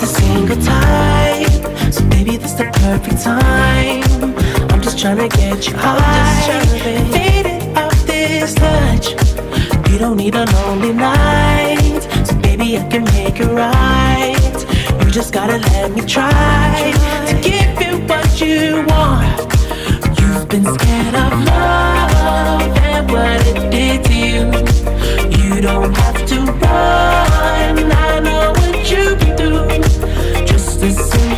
the single time, So baby, this the perfect time. I'm just trying to get you high. it out this touch. You don't need a lonely night. So baby, I can make it right. You just gotta let me try to give you what you want. You've been scared of love and what it did to you. You don't have to run. I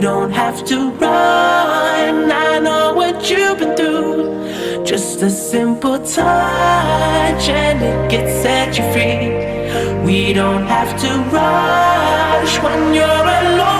You don't have to run. I know what you've been through. Just a simple touch and it can set you free. We don't have to rush when you're alone.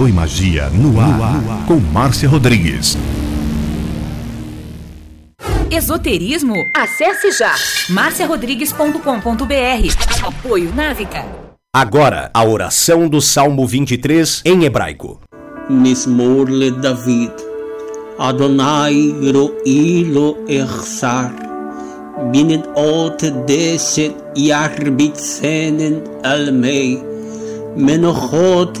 Tarô e Magia no ar, no ar. com Márcia Rodrigues. Esoterismo? Acesse já marciarodrigues.com.br. Apoio Návica. Agora, a oração do Salmo 23 em hebraico. Mismor le David. Adonai roilo echsar. Binnen ot deset yarbitsenen almei. Menochot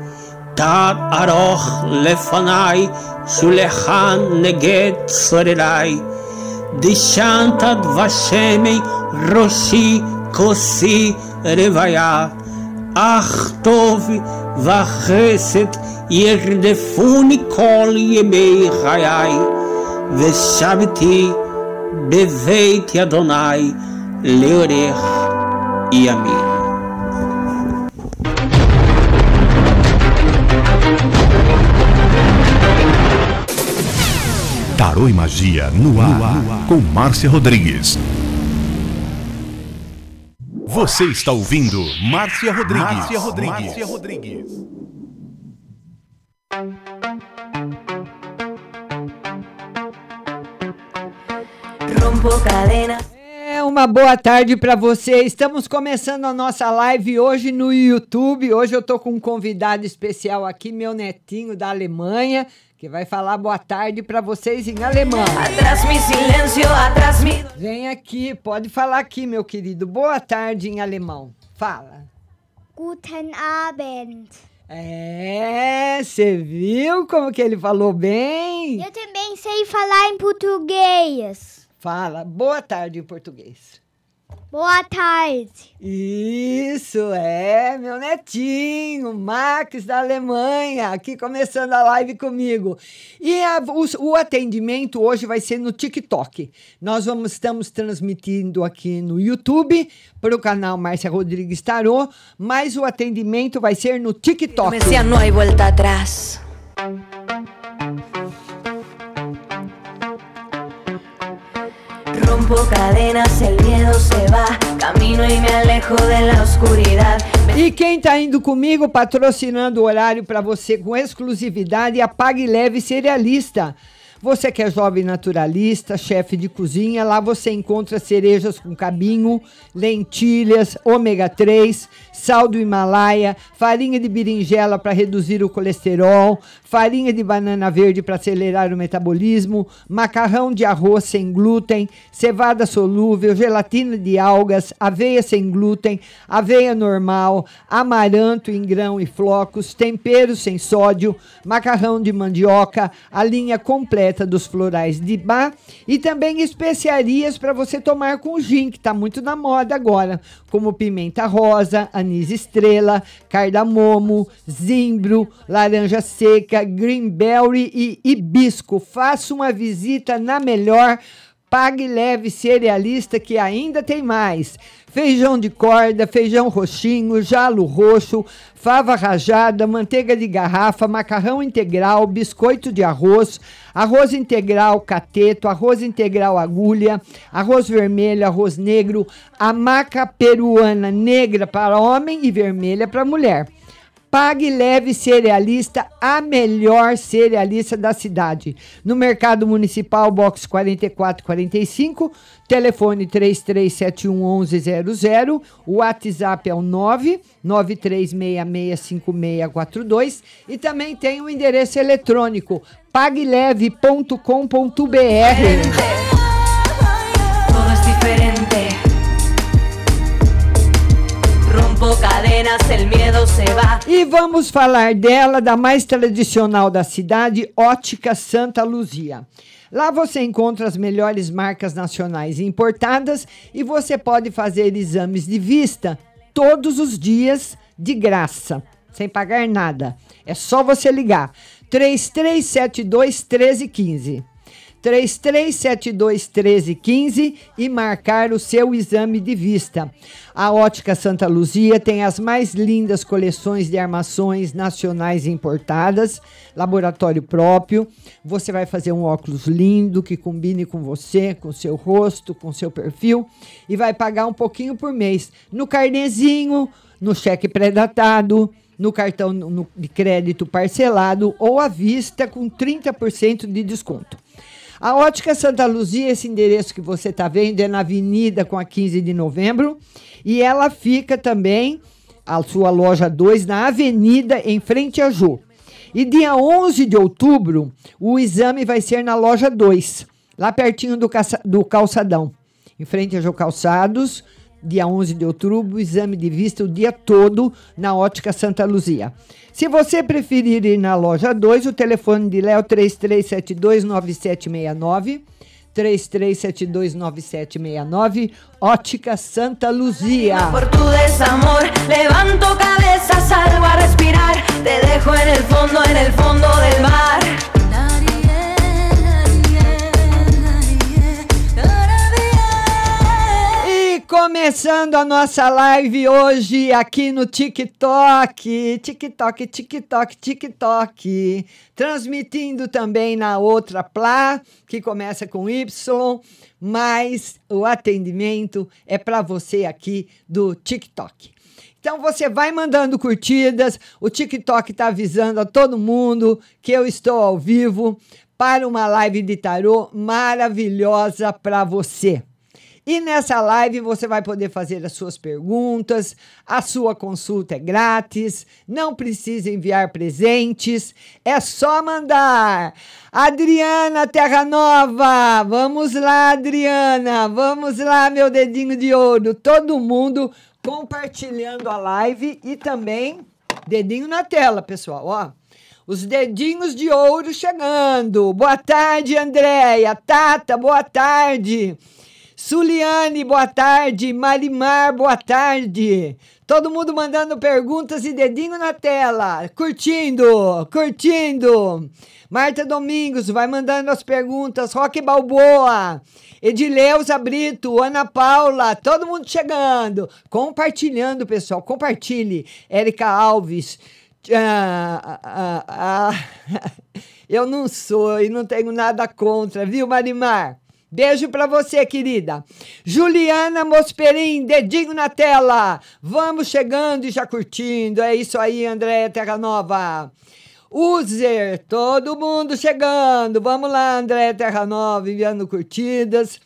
Tad aroch lefanai, shulechan neged sorerai. Dishantad vashemi roshi kosi revaya. Ach tov vachesed yerdefuni kol yemei chayai. Veshaviti beveit Adonai leorech e Tarô e Magia no ar, no ar, com Márcia Rodrigues. Você está ouvindo Márcia Rodrigues. Márcia Rodrigues. Márcia Rodrigues. Rompo cadena. É uma boa tarde para você. Estamos começando a nossa live hoje no YouTube. Hoje eu tô com um convidado especial aqui, meu netinho da Alemanha que vai falar boa tarde para vocês em alemão. Atrás me silêncio, atrás me. Vem aqui, pode falar aqui, meu querido. Boa tarde em alemão. Fala. Guten Abend. É, você viu como que ele falou bem? Eu também sei falar em português. Fala, boa tarde em português. Boa tarde. Isso, é, meu netinho, Max da Alemanha, aqui começando a live comigo. E a, o, o, atendimento hoje vai ser no TikTok. Nós vamos, estamos transmitindo aqui no YouTube para o canal Márcia Rodrigues Tarô, mas o atendimento vai ser no TikTok. Comecei não há volta atrás. E quem está indo comigo patrocinando o horário para você com exclusividade a Pague Leve Cerealista. Você que é jovem naturalista, chefe de cozinha, lá você encontra cerejas com cabinho, lentilhas, ômega 3, sal do Himalaia, farinha de berinjela para reduzir o colesterol, farinha de banana verde para acelerar o metabolismo, macarrão de arroz sem glúten, cevada solúvel, gelatina de algas, aveia sem glúten, aveia normal, amaranto em grão e flocos, tempero sem sódio, macarrão de mandioca, a linha completa dos florais de bar e também especiarias para você tomar com gin, que está muito na moda agora, como pimenta rosa, anis estrela, cardamomo, zimbro, laranja seca, greenberry e hibisco. Faça uma visita na melhor Pague leve cerealista que ainda tem mais. Feijão de corda, feijão roxinho, jalo roxo, fava rajada, manteiga de garrafa, macarrão integral, biscoito de arroz, arroz integral cateto, arroz integral agulha, arroz vermelho, arroz negro, a maca peruana negra para homem e vermelha para mulher. Pague Leve Cerealista, a melhor cerealista da cidade. No Mercado Municipal, box 4445, telefone 33711100, o WhatsApp é o 993665642 e também tem o endereço eletrônico pagleve.com.br. E vamos falar dela, da mais tradicional da cidade, Ótica Santa Luzia. Lá você encontra as melhores marcas nacionais importadas e você pode fazer exames de vista todos os dias de graça, sem pagar nada. É só você ligar 3372 1315. 3372 1315 e marcar o seu exame de vista. A Ótica Santa Luzia tem as mais lindas coleções de armações nacionais importadas, laboratório próprio. Você vai fazer um óculos lindo que combine com você, com seu rosto, com seu perfil e vai pagar um pouquinho por mês no carnezinho, no cheque pré-datado, no cartão de crédito parcelado ou à vista com 30% de desconto. A Ótica Santa Luzia, esse endereço que você está vendo, é na Avenida com a 15 de novembro. E ela fica também, a sua loja 2, na Avenida, em frente a Jô. E dia 11 de outubro, o exame vai ser na loja 2, lá pertinho do, caça- do calçadão, em frente a Jô Calçados. Dia 11 de outubro, exame de vista o dia todo na Ótica Santa Luzia. Se você preferir ir na loja 2, o telefone de Léo 33729769. 33729769, Ótica Santa Luzia. Por tu desamor, levanto cabeza, salgo a respirar. Te dejo en el fondo, en el fondo del mar. Começando a nossa live hoje aqui no TikTok, TikTok, TikTok, TikTok, transmitindo também na outra Plá, que começa com Y, mas o atendimento é para você aqui do TikTok. Então você vai mandando curtidas, o TikTok está avisando a todo mundo que eu estou ao vivo para uma live de tarô maravilhosa para você. E nessa live você vai poder fazer as suas perguntas, a sua consulta é grátis, não precisa enviar presentes, é só mandar. Adriana Terra Nova, vamos lá, Adriana, vamos lá, meu dedinho de ouro. Todo mundo compartilhando a live e também dedinho na tela, pessoal, ó. Os dedinhos de ouro chegando. Boa tarde, Andréia. Tata, boa tarde. Suliane, boa tarde. Marimar, boa tarde. Todo mundo mandando perguntas e dedinho na tela. Curtindo, curtindo. Marta Domingos vai mandando as perguntas. Roque Balboa. Edileuza Brito, Ana Paula, todo mundo chegando. Compartilhando, pessoal. Compartilhe. Érica Alves. Ah, ah, ah, eu não sou e não tenho nada contra, viu, Marimar? Beijo pra você, querida. Juliana Mosperim, dedinho na tela. Vamos chegando e já curtindo. É isso aí, André Terra Nova. User, todo mundo chegando. Vamos lá, André Terra Nova, enviando curtidas.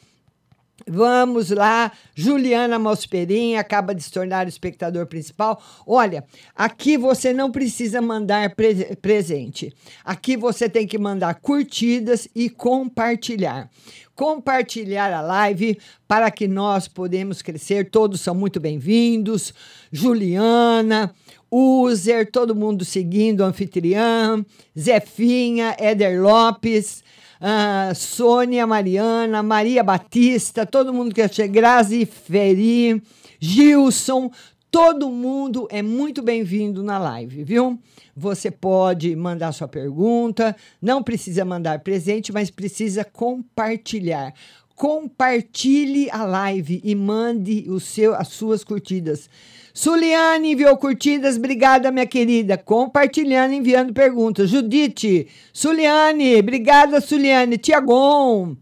Vamos lá, Juliana Mosperim acaba de se tornar o espectador principal. Olha, aqui você não precisa mandar pre- presente. Aqui você tem que mandar curtidas e compartilhar. Compartilhar a live para que nós podemos crescer. Todos são muito bem-vindos. Juliana, User, todo mundo seguindo, anfitriã, Zefinha, Éder Lopes. Ah, Sônia Mariana, Maria Batista, todo mundo que chega, Grazi Feri, Gilson, todo mundo é muito bem-vindo na live, viu? Você pode mandar sua pergunta, não precisa mandar presente, mas precisa compartilhar. Compartilhe a live e mande o seu, as suas curtidas. Suliane enviou curtidas, obrigada, minha querida. Compartilhando, enviando perguntas. Judite, Suliane, obrigada, Suliane. Tiagon,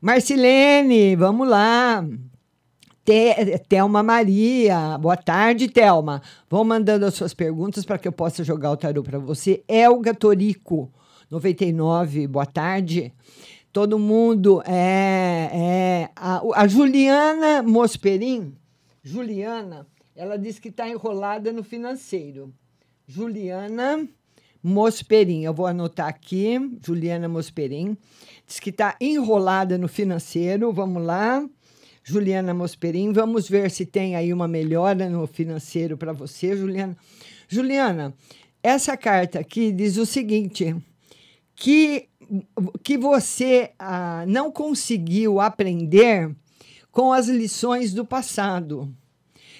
Marcilene, vamos lá. Thelma Maria, boa tarde, Thelma. Vão mandando as suas perguntas para que eu possa jogar o tarô para você. Elga Torico, 99, boa tarde. Todo mundo é. é a, a Juliana Mosperim, Juliana, ela disse que está enrolada no financeiro. Juliana Mosperim, eu vou anotar aqui, Juliana Mosperim, diz que está enrolada no financeiro. Vamos lá. Juliana Mosperim. Vamos ver se tem aí uma melhora no financeiro para você, Juliana. Juliana, essa carta aqui diz o seguinte: que, que você ah, não conseguiu aprender com as lições do passado.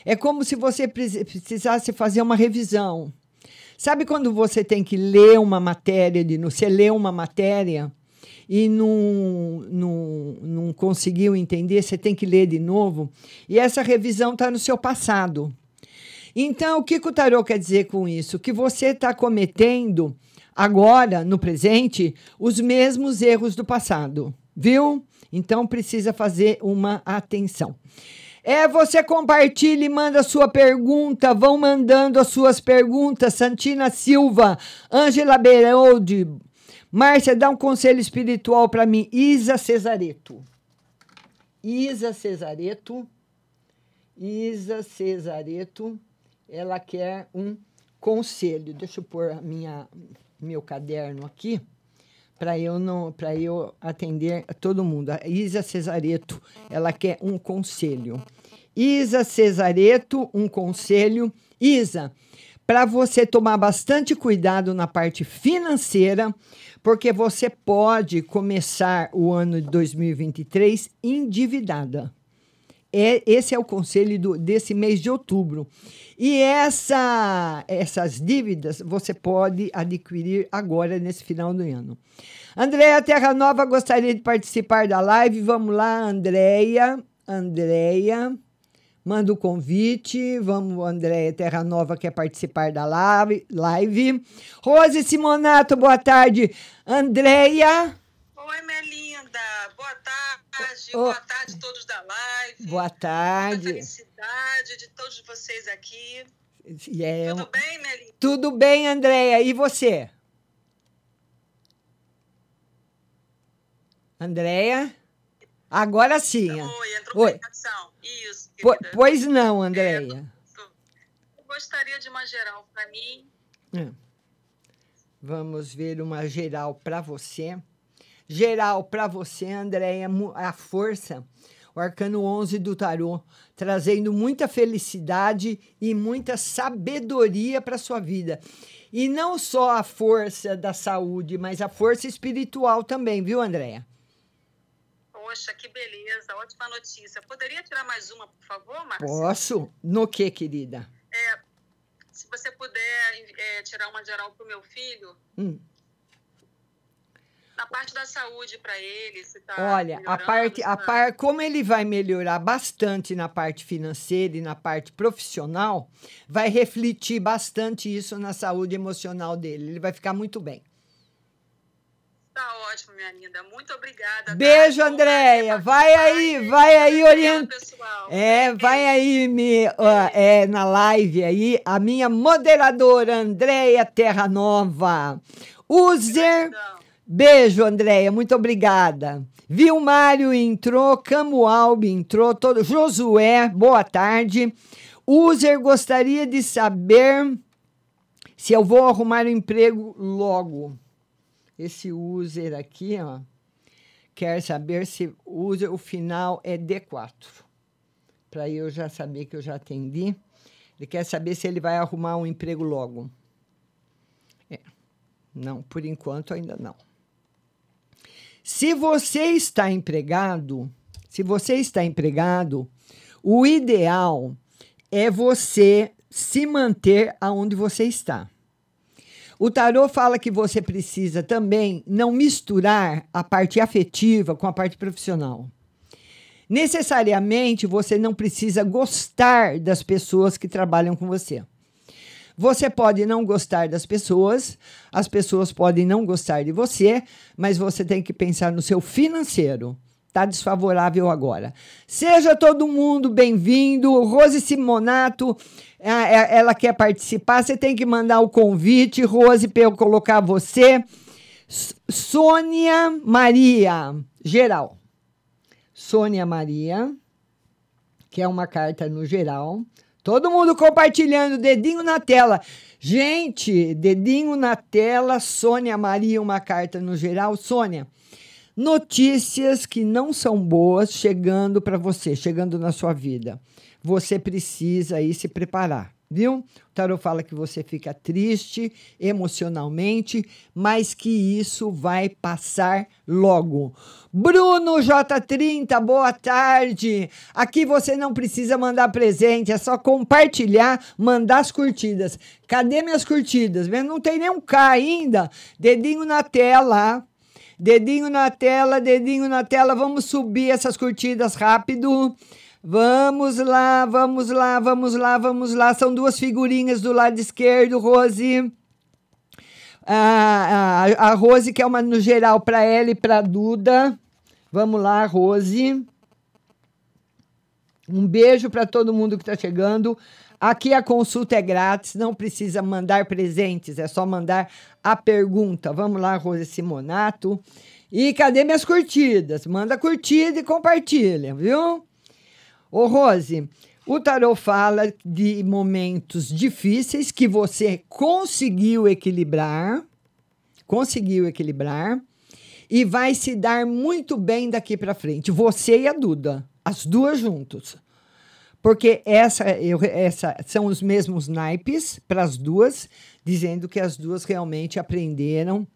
É como se você precisasse fazer uma revisão. Sabe quando você tem que ler uma matéria, de, você lê uma matéria e não, não, não conseguiu entender, você tem que ler de novo. E essa revisão está no seu passado. Então, o que, o tarô quer dizer com isso? Que você está cometendo agora, no presente, os mesmos erros do passado, viu? Então precisa fazer uma atenção. É, você compartilha e manda sua pergunta. Vão mandando as suas perguntas. Santina Silva, Ângela Beroldi, Márcia, dá um conselho espiritual para mim. Isa Cesareto. Isa Cesareto. Isa Cesareto. Ela quer um conselho. Deixa eu pôr a minha, meu caderno aqui para eu não para eu atender todo mundo. A Isa Cesareto, ela quer um conselho. Isa Cesareto, um conselho. Isa, para você tomar bastante cuidado na parte financeira, porque você pode começar o ano de 2023 endividada. É, esse é o conselho do, desse mês de outubro. E essa, essas dívidas você pode adquirir agora, nesse final do ano. Andréia Terra Nova gostaria de participar da live. Vamos lá, Andréia. Andréia. Manda o convite. Vamos, Andréia Terra Nova quer participar da live. Rose Simonato, boa tarde. Andréia. Oi, minha linda. Boa tarde. Oh. Boa tarde a todos da live. Boa tarde. Muita felicidade de todos vocês aqui. É Tudo bem, minha linda? Tudo bem, Andréia. E você? Andréia? Agora sim. Oi, entrou Oi. Isso, po Pois não, Andréia. É, eu gostaria de uma geral para mim. É. Vamos ver uma geral para você. Geral para você, Andréia, a força. O arcano 11 do tarô, trazendo muita felicidade e muita sabedoria para sua vida. E não só a força da saúde, mas a força espiritual também, viu, Andréia? Poxa, que beleza, ótima notícia. Poderia tirar mais uma, por favor, Márcia? Posso? No que, querida? É, se você puder é, tirar uma geral para o meu filho. Hum. Na parte da saúde para ele, se tá Olha, a parte, a tá... par, como ele vai melhorar bastante na parte financeira e na parte profissional, vai refletir bastante isso na saúde emocional dele. Ele vai ficar muito bem. Tá ótimo, minha linda. Muito obrigada. Tá? Beijo, tá? Andréia. Vai aí, vai aí orientar. É, vai aí me, é, na live aí, a minha moderadora, Andréia Terra Nova. User. Beijo, Andréia. Muito obrigada. Vilmário entrou, Camualbi entrou, todo Josué, boa tarde. User gostaria de saber se eu vou arrumar um emprego logo. Esse user aqui, ó, quer saber se user, o final é D4. Para eu já saber que eu já atendi. Ele quer saber se ele vai arrumar um emprego logo. É. Não, por enquanto ainda não. Se você está empregado, se você está empregado, o ideal é você se manter aonde você está. O tarô fala que você precisa também não misturar a parte afetiva com a parte profissional. Necessariamente você não precisa gostar das pessoas que trabalham com você. Você pode não gostar das pessoas, as pessoas podem não gostar de você, mas você tem que pensar no seu financeiro. Está desfavorável agora. Seja todo mundo bem-vindo. Rose Simonato, ela quer participar. Você tem que mandar o convite, Rose, para eu colocar você. Sônia Maria, geral. Sônia Maria, que é uma carta no geral. Todo mundo compartilhando, dedinho na tela. Gente, dedinho na tela, Sônia Maria, uma carta no geral. Sônia, notícias que não são boas chegando para você, chegando na sua vida. Você precisa aí se preparar viu? O fala que você fica triste emocionalmente, mas que isso vai passar logo. Bruno J30, boa tarde. Aqui você não precisa mandar presente, é só compartilhar, mandar as curtidas. Cadê minhas curtidas? Não tem nem um K ainda. Dedinho na tela. Dedinho na tela, dedinho na tela. Vamos subir essas curtidas rápido. Vamos lá, vamos lá, vamos lá, vamos lá. São duas figurinhas do lado esquerdo, Rose. A, a, a Rose, que é uma no geral para ela e para Duda. Vamos lá, Rose. Um beijo para todo mundo que está chegando. Aqui a consulta é grátis, não precisa mandar presentes, é só mandar a pergunta. Vamos lá, Rose Simonato. E cadê minhas curtidas? Manda curtida e compartilha, viu? Ô, Rose, o tarot fala de momentos difíceis que você conseguiu equilibrar, conseguiu equilibrar e vai se dar muito bem daqui para frente. Você e a Duda, as duas juntos. Porque essa, eu, essa são os mesmos naipes para as duas, dizendo que as duas realmente aprenderam.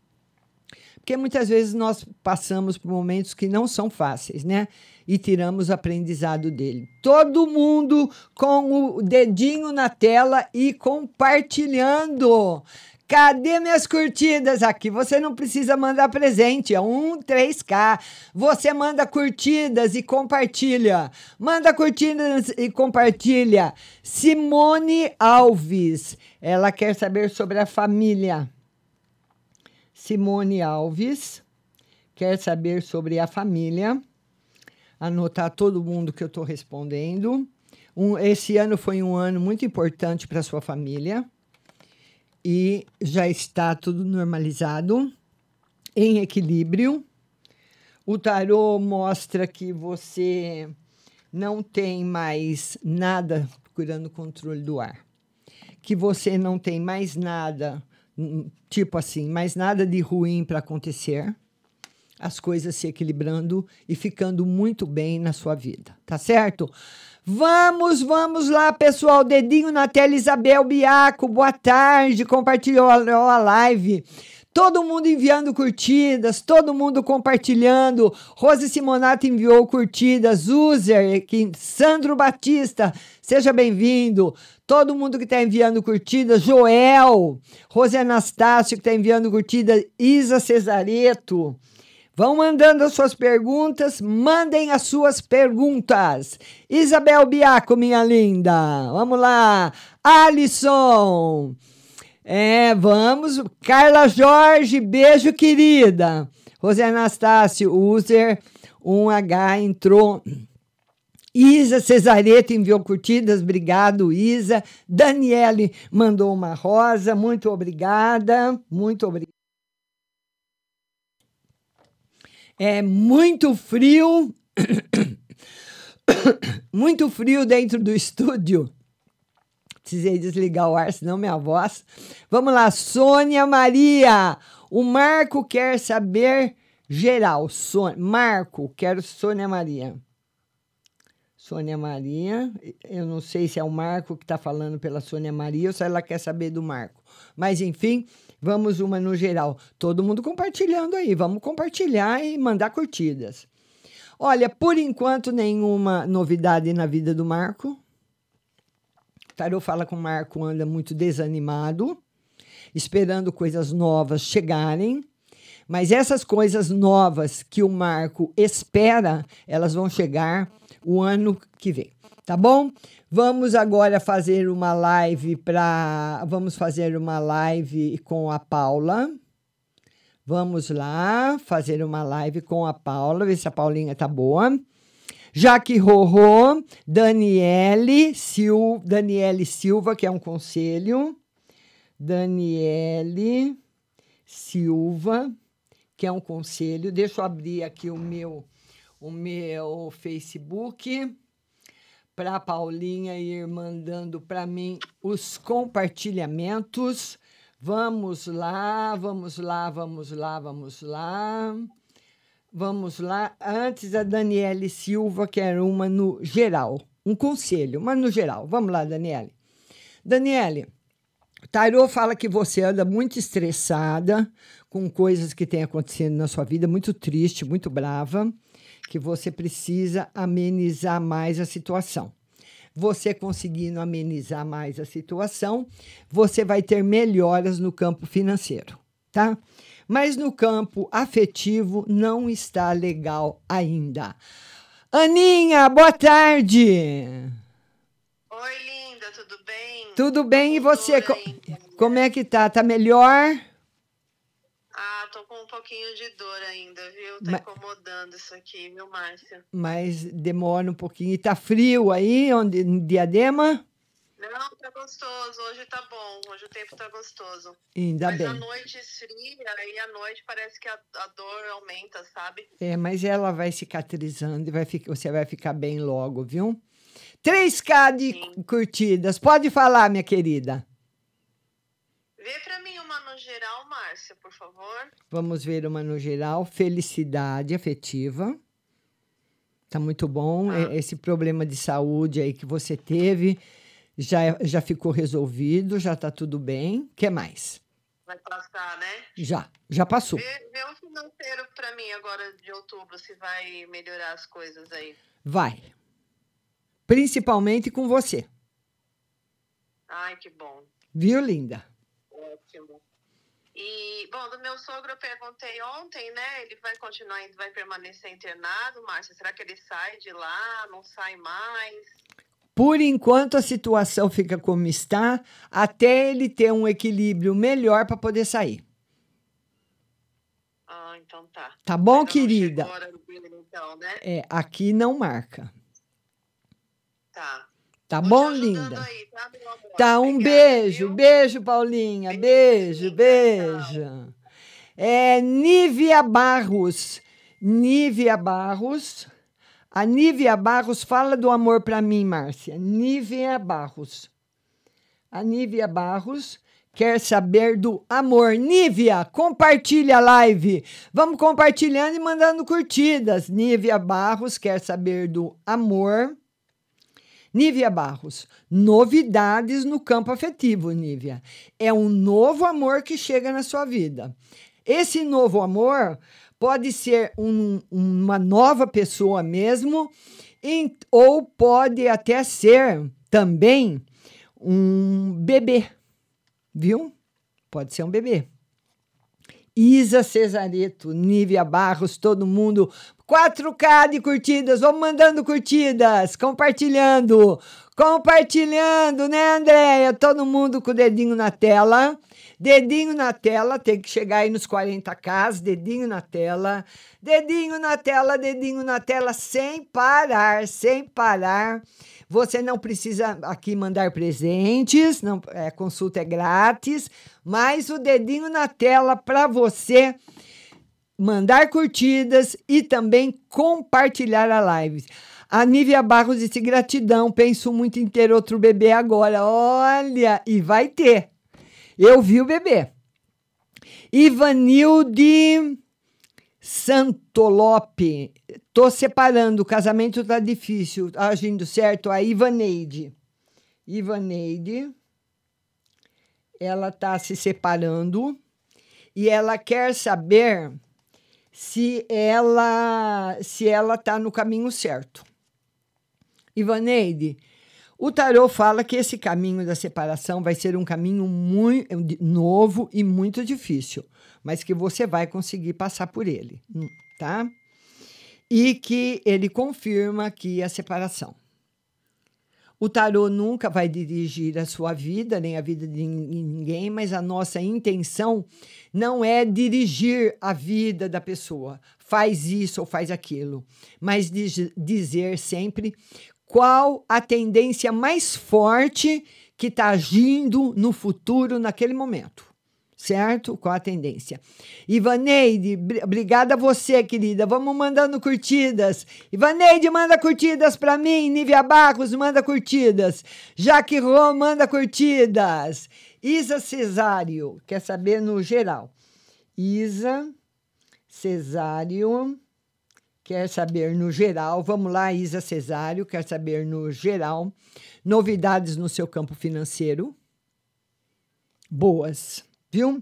Porque muitas vezes nós passamos por momentos que não são fáceis, né? E tiramos aprendizado dele. Todo mundo com o dedinho na tela e compartilhando. Cadê minhas curtidas aqui? Você não precisa mandar presente, é um 3K. Você manda curtidas e compartilha. Manda curtidas e compartilha. Simone Alves, ela quer saber sobre a família. Simone Alves quer saber sobre a família anotar todo mundo que eu estou respondendo. Um, esse ano foi um ano muito importante para sua família e já está tudo normalizado, em equilíbrio. O tarô mostra que você não tem mais nada procurando controle do ar, que você não tem mais nada, hum, tipo assim, mais nada de ruim para acontecer as coisas se equilibrando e ficando muito bem na sua vida, tá certo? Vamos, vamos lá, pessoal. Dedinho na tela, Isabel Biaco, boa tarde. Compartilhou a live. Todo mundo enviando curtidas, todo mundo compartilhando. Rose Simonato enviou curtidas. User, Sandro Batista, seja bem-vindo. Todo mundo que está enviando curtidas. Joel, Rose Anastácio, que está enviando curtidas. Isa Cesareto. Vão mandando as suas perguntas, mandem as suas perguntas. Isabel Biaco, minha linda. Vamos lá. Alisson. É, vamos. Carla Jorge, beijo, querida. José Anastácio, user 1H entrou. Isa Cesareto enviou curtidas, obrigado, Isa. Daniele mandou uma rosa, muito obrigada, muito obrigada. É muito frio. muito frio dentro do estúdio. Precisei desligar o ar, senão minha voz. Vamos lá, Sônia Maria. O Marco quer saber geral. Sônia, Marco, quero Sônia Maria. Sônia Maria. Eu não sei se é o Marco que está falando pela Sônia Maria ou se ela quer saber do Marco. Mas, enfim, Vamos uma no geral. Todo mundo compartilhando aí. Vamos compartilhar e mandar curtidas. Olha, por enquanto, nenhuma novidade na vida do Marco. Tarô fala que o Marco anda muito desanimado, esperando coisas novas chegarem. Mas essas coisas novas que o Marco espera, elas vão chegar o ano que vem. Tá bom? Vamos agora fazer uma live para. Vamos fazer uma live com a Paula. Vamos lá fazer uma live com a Paula, ver se a Paulinha tá boa. Jaque Rorô, Daniele, Sil, Daniele Silva, que é um conselho. Daniele Silva, que é um conselho. Deixa eu abrir aqui o meu, o meu Facebook para Paulinha ir mandando para mim os compartilhamentos. Vamos lá, vamos lá, vamos lá, vamos lá. Vamos lá. Antes a Daniele Silva, que era uma no geral. Um conselho, mas no geral. Vamos lá, Daniele. Daniele, Tarô fala que você anda muito estressada com coisas que têm acontecido na sua vida, muito triste, muito brava, que você precisa amenizar mais a situação. Você conseguindo amenizar mais a situação, você vai ter melhoras no campo financeiro, tá? Mas no campo afetivo não está legal ainda. Aninha, boa tarde. Oi, linda, tudo bem? Tudo bem e você? Como é que tá? Tá melhor? Um pouquinho de dor ainda, viu? Tá Mas- incomodando isso aqui, viu, Márcia? Mas demora um pouquinho. E tá frio aí, onde, em Diadema? Não, tá gostoso. Hoje tá bom. Hoje o tempo tá gostoso. Ainda Mas bem. a noite esfria e à noite parece que a, a dor aumenta, sabe? É, mas ela vai cicatrizando e vai ficar, você vai ficar bem logo, viu? 3K de cu- curtidas. Pode falar, minha querida. Vê pra mim uma no geral, Márcia, por favor. Vamos ver uma no geral. Felicidade afetiva. Tá muito bom. E- Esse problema de saúde aí que você teve já, já ficou resolvido, já tá tudo bem. que mais? Vai passar, né? Já, já passou. Vê, vê o financeiro pra mim agora de outubro, se vai melhorar as coisas aí. Vai. Principalmente com você. Ai, que bom. Viu, linda? Ótimo. E, bom, do meu sogro eu perguntei ontem, né? Ele vai continuar, vai permanecer internado, Márcia? Será que ele sai de lá, não sai mais? Por enquanto a situação fica como está, até ele ter um equilíbrio melhor para poder sair. Ah, então tá. Tá bom, não querida? dele, então, né? É, aqui não marca. Tá. Tá Vou bom, linda? aí, tá? Tá, um Obrigada, beijo, viu? beijo, Paulinha, beijo, beijo. É Nívia Barros, Nívia Barros. A Nívia Barros fala do amor para mim, Márcia. Nívia Barros. A Nívia Barros quer saber do amor. Nívia, compartilha a live. Vamos compartilhando e mandando curtidas. Nívia Barros quer saber do amor. Nívia Barros, novidades no campo afetivo, Nívia. É um novo amor que chega na sua vida. Esse novo amor pode ser um- uma nova pessoa mesmo, em- ou pode até ser também um bebê, viu? Pode ser um bebê. Isa Cesareto, Nívia Barros, todo mundo. 4K de curtidas, vamos mandando curtidas, compartilhando, compartilhando, né, Andréia? Todo mundo com o dedinho na tela. Dedinho na tela, tem que chegar aí nos 40k, dedinho na tela, dedinho na tela, dedinho na tela, sem parar, sem parar. Você não precisa aqui mandar presentes, não, é, consulta é grátis, mas o dedinho na tela para você mandar curtidas e também compartilhar a live. A Nívia Barros disse gratidão, penso muito em ter outro bebê agora. Olha, e vai ter. Eu vi o bebê. Ivanilde Santolope. Tô separando, o casamento tá difícil. Tá agindo certo? A Ivaneide. Ivaneide. Ela tá se separando e ela quer saber se ela se ela tá no caminho certo. Ivaneide, o tarô fala que esse caminho da separação vai ser um caminho muito novo e muito difícil, mas que você vai conseguir passar por ele, hum, tá? e que ele confirma que a separação. O tarô nunca vai dirigir a sua vida, nem a vida de ninguém, mas a nossa intenção não é dirigir a vida da pessoa, faz isso ou faz aquilo, mas dizer sempre qual a tendência mais forte que está agindo no futuro naquele momento certo? Com a tendência. Ivaneide, obrigada a você, querida. Vamos mandando curtidas. Ivaneide, manda curtidas para mim. Nívia Barros, manda curtidas. Jaque Rô, manda curtidas. Isa Cesário, quer saber no geral. Isa Cesário, quer saber no geral. Vamos lá, Isa Cesário, quer saber no geral. Novidades no seu campo financeiro. Boas viu?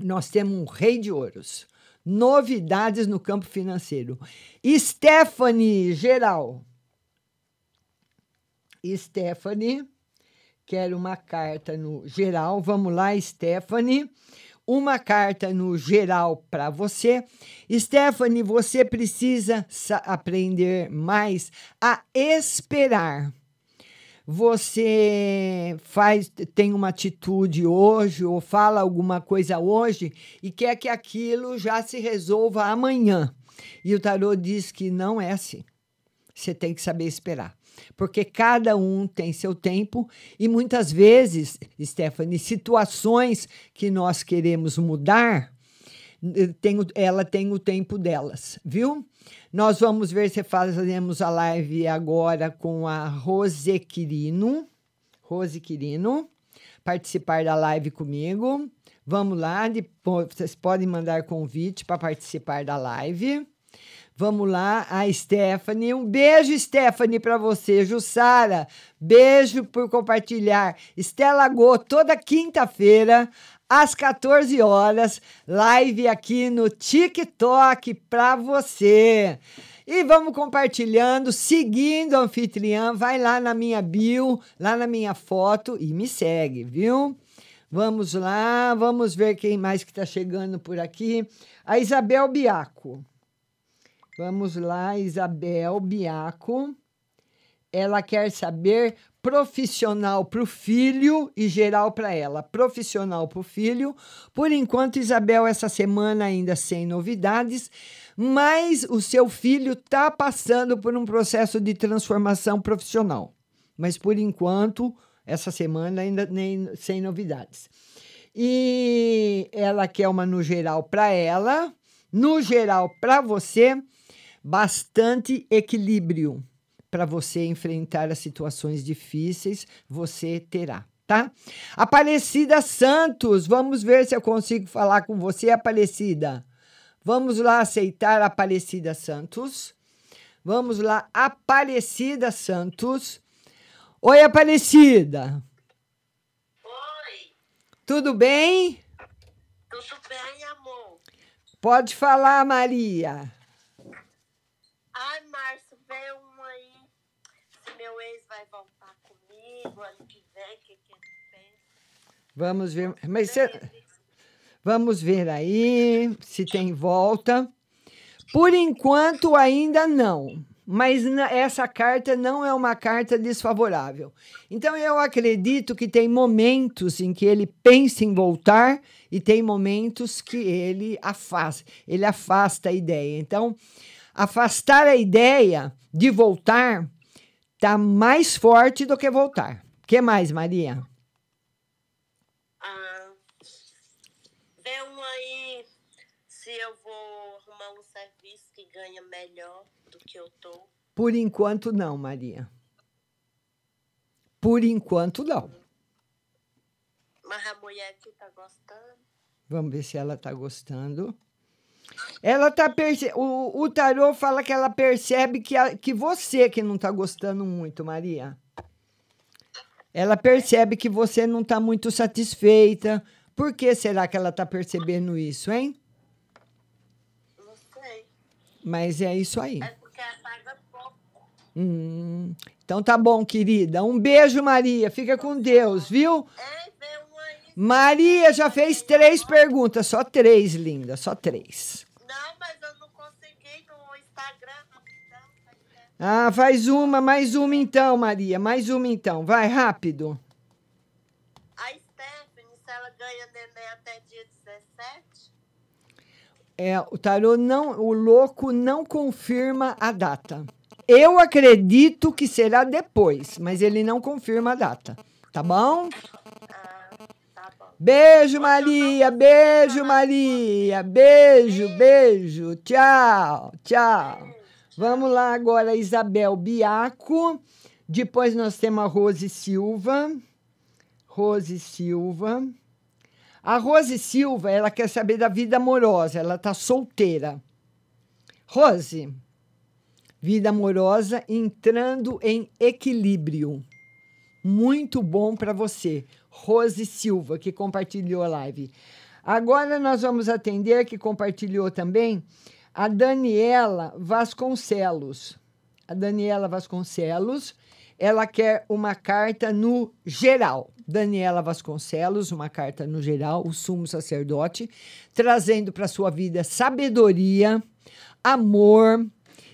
Nós temos um rei de ouros. Novidades no campo financeiro. Stephanie Geral. Stephanie, quero uma carta no geral. Vamos lá, Stephanie. Uma carta no geral para você. Stephanie, você precisa aprender mais a esperar você faz tem uma atitude hoje ou fala alguma coisa hoje e quer que aquilo já se resolva amanhã. E o tarô diz que não é assim. Você tem que saber esperar. Porque cada um tem seu tempo e muitas vezes, Stephanie, situações que nós queremos mudar, tem, ela tem o tempo delas, viu? Nós vamos ver se fazemos a live agora com a Rose Quirino. Rose Quirino, participar da live comigo. Vamos lá, depois, vocês podem mandar convite para participar da live. Vamos lá, a Stephanie. Um beijo, Stephanie, para você. Jussara, beijo por compartilhar. Estela Go, toda quinta-feira, às 14 horas, live aqui no TikTok para você. E vamos compartilhando, seguindo a anfitriã. Vai lá na minha bio, lá na minha foto e me segue, viu? Vamos lá, vamos ver quem mais que está chegando por aqui. A Isabel Biaco. Vamos lá, Isabel Biaco. Ela quer saber profissional para o filho e geral para ela. Profissional para o filho. Por enquanto, Isabel, essa semana ainda sem novidades, mas o seu filho está passando por um processo de transformação profissional. Mas por enquanto, essa semana ainda nem sem novidades. E ela quer uma no geral para ela, no geral para você, bastante equilíbrio para você enfrentar as situações difíceis, você terá, tá? Aparecida Santos, vamos ver se eu consigo falar com você, Aparecida. Vamos lá aceitar Aparecida Santos. Vamos lá, Aparecida Santos. Oi, Aparecida. Oi. Tudo bem? Tudo bem, amor. Pode falar, Maria. Ai, Márcio, veio meu ex vai voltar comigo ano que vem, o que, que ele pensa? Vamos ver. Mas cê, vamos ver aí se tem volta. Por enquanto, ainda não. Mas essa carta não é uma carta desfavorável. Então, eu acredito que tem momentos em que ele pensa em voltar e tem momentos que ele afasta, ele afasta a ideia. Então, afastar a ideia de voltar Tá mais forte do que voltar. O que mais, Maria? Ah, vê um aí se eu vou arrumar um serviço que ganha melhor do que eu tô. Por enquanto, não, Maria. Por enquanto, não. Mas a mulher aqui tá gostando. Vamos ver se ela tá gostando. Ela tá perce... o, o tarô fala que ela percebe que, a, que você que não tá gostando muito, Maria. Ela percebe que você não tá muito satisfeita. Por que será que ela tá percebendo isso, hein? Não sei. Mas é isso aí. É porque ela paga pouco. Hum, então tá bom, querida. Um beijo, Maria. Fica com Deus, viu? É. Maria já fez três perguntas. Só três, linda. Só três. Não, mas eu não consegui no Instagram, Ah, faz uma, mais uma então, Maria. Mais uma então. Vai, rápido. A Stephanie, se ela ganha neném até dia 17? É, o tarô não, o louco não confirma a data. Eu acredito que será depois, mas ele não confirma a data. Tá bom? Beijo, Maria. Beijo, Maria. Beijo, beijo. Tchau, tchau. Vamos lá agora, Isabel Biaco. Depois nós temos a Rose Silva. Rose Silva. A Rose Silva, ela quer saber da vida amorosa. Ela tá solteira. Rose, vida amorosa entrando em equilíbrio. Muito bom para você. Rose Silva, que compartilhou a live. Agora nós vamos atender, que compartilhou também, a Daniela Vasconcelos. A Daniela Vasconcelos, ela quer uma carta no geral. Daniela Vasconcelos, uma carta no geral, o sumo sacerdote, trazendo para sua vida sabedoria, amor,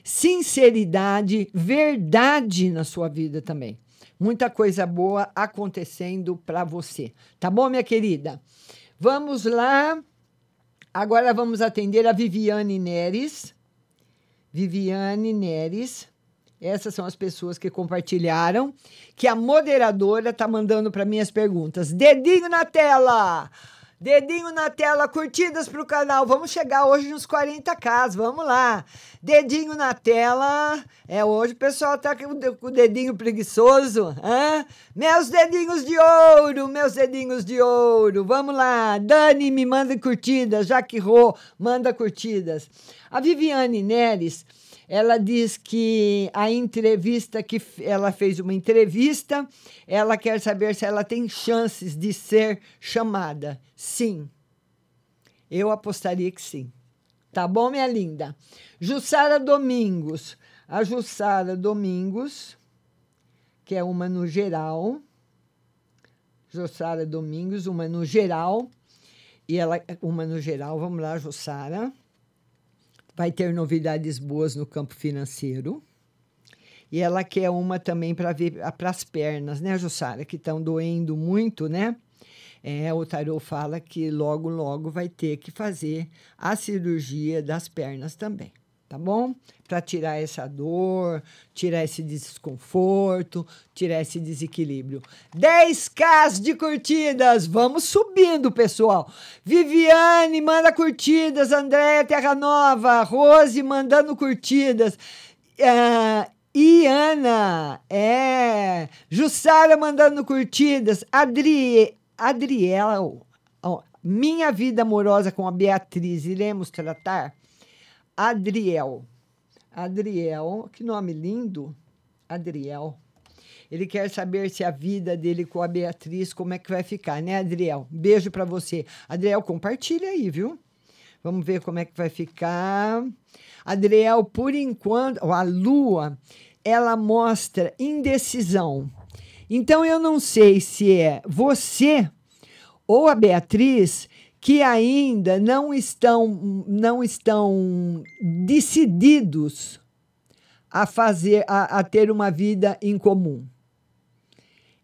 sinceridade, verdade na sua vida também. Muita coisa boa acontecendo para você. Tá bom, minha querida? Vamos lá. Agora vamos atender a Viviane Neres. Viviane Neres. Essas são as pessoas que compartilharam. Que a moderadora tá mandando para mim as perguntas. Dedinho na tela! Dedinho na tela, curtidas pro canal. Vamos chegar hoje nos 40k, vamos lá. Dedinho na tela. É, hoje o pessoal tá com o dedinho preguiçoso. Hã? Meus dedinhos de ouro, meus dedinhos de ouro. Vamos lá. Dani, me manda curtidas. Jaque Rô, manda curtidas. A Viviane Neres ela diz que a entrevista que ela fez uma entrevista, ela quer saber se ela tem chances de ser chamada. Sim. Eu apostaria que sim. Tá bom, minha linda? Jussara Domingos. A Jussara Domingos, que é uma no geral. Jussara Domingos, uma no geral. E ela, uma no geral, vamos lá, Jussara vai ter novidades boas no campo financeiro. E ela quer uma também para ver para as pernas, né, Jussara, que estão doendo muito, né? É, o tarô fala que logo, logo vai ter que fazer a cirurgia das pernas também tá bom? Para tirar essa dor, tirar esse desconforto, tirar esse desequilíbrio. 10k de curtidas, vamos subindo, pessoal. Viviane manda curtidas, Andréia Terra Nova, Rose mandando curtidas. Uh, Iana, é. Jussara mandando curtidas. Adri, Adriela, minha vida amorosa com a Beatriz, iremos tratar? Adriel. Adriel, que nome lindo. Adriel. Ele quer saber se a vida dele com a Beatriz, como é que vai ficar, né, Adriel? Beijo para você. Adriel, compartilha aí, viu? Vamos ver como é que vai ficar. Adriel, por enquanto, a lua, ela mostra indecisão. Então eu não sei se é você ou a Beatriz que ainda não estão, não estão decididos a fazer, a, a ter uma vida em comum.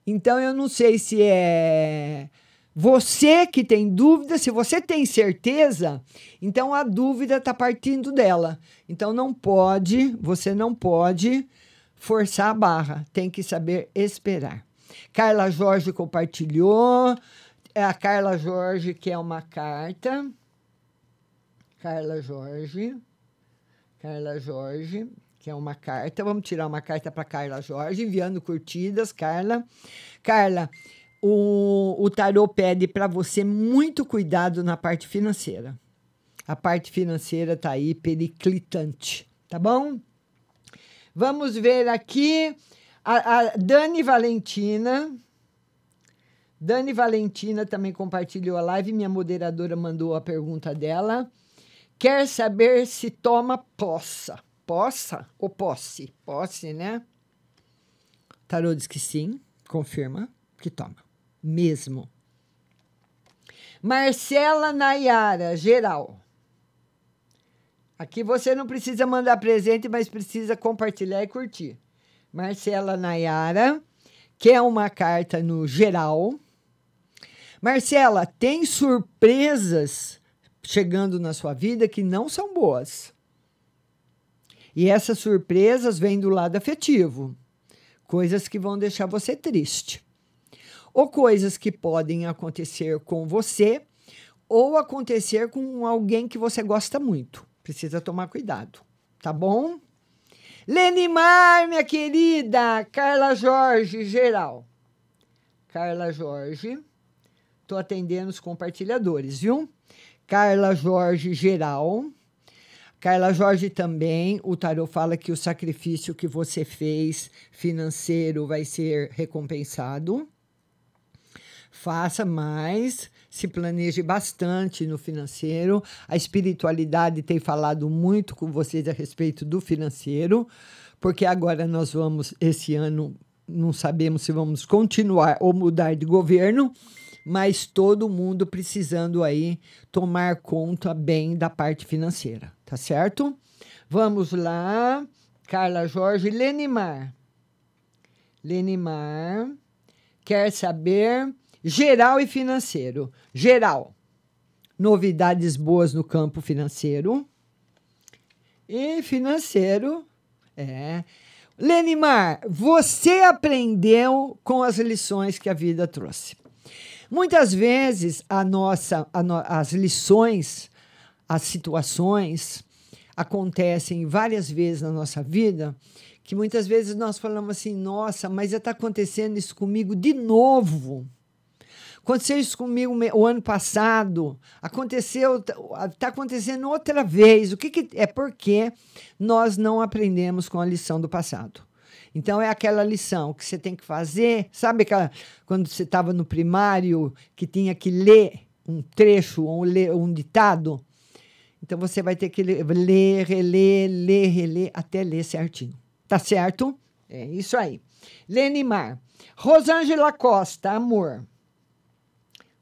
Então eu não sei se é você que tem dúvida, se você tem certeza, então a dúvida está partindo dela. Então não pode, você não pode forçar a barra, tem que saber esperar. Carla Jorge compartilhou. É a Carla Jorge, que é uma carta. Carla Jorge. Carla Jorge, que é uma carta. Vamos tirar uma carta para Carla Jorge, enviando curtidas, Carla. Carla, o, o tarô pede para você muito cuidado na parte financeira. A parte financeira está aí periclitante, tá bom? Vamos ver aqui a, a Dani Valentina. Dani Valentina também compartilhou a live. Minha moderadora mandou a pergunta dela. Quer saber se toma poça? Poça ou posse? Posse, né? Tarô diz que sim, confirma que toma. Mesmo. Marcela Nayara, geral. Aqui você não precisa mandar presente, mas precisa compartilhar e curtir. Marcela Nayara, quer uma carta no geral. Marcela, tem surpresas chegando na sua vida que não são boas. E essas surpresas vêm do lado afetivo, coisas que vão deixar você triste, ou coisas que podem acontecer com você ou acontecer com alguém que você gosta muito. Precisa tomar cuidado, tá bom? Lenimar, minha querida, Carla Jorge, geral. Carla Jorge, tô atendendo os compartilhadores, viu? Carla Jorge, geral. Carla Jorge também, o tarot fala que o sacrifício que você fez financeiro vai ser recompensado. Faça mais, se planeje bastante no financeiro. A espiritualidade tem falado muito com vocês a respeito do financeiro, porque agora nós vamos, esse ano, não sabemos se vamos continuar ou mudar de governo mas todo mundo precisando aí tomar conta bem da parte financeira, tá certo? Vamos lá, Carla Jorge Lenimar. Lenimar quer saber geral e financeiro. Geral. Novidades boas no campo financeiro. E financeiro, é. Lenimar, você aprendeu com as lições que a vida trouxe. Muitas vezes a nossa, a no, as lições, as situações acontecem várias vezes na nossa vida que muitas vezes nós falamos assim, nossa, mas está acontecendo isso comigo de novo. Aconteceu isso comigo o ano passado, aconteceu, está acontecendo outra vez. O que, que é? Porque nós não aprendemos com a lição do passado. Então é aquela lição que você tem que fazer, sabe aquela quando você estava no primário que tinha que ler um trecho ou ler um ditado? Então você vai ter que ler, reler, ler, reler até ler certinho. Tá certo? É isso aí. Lenimar. Rosângela Costa, amor.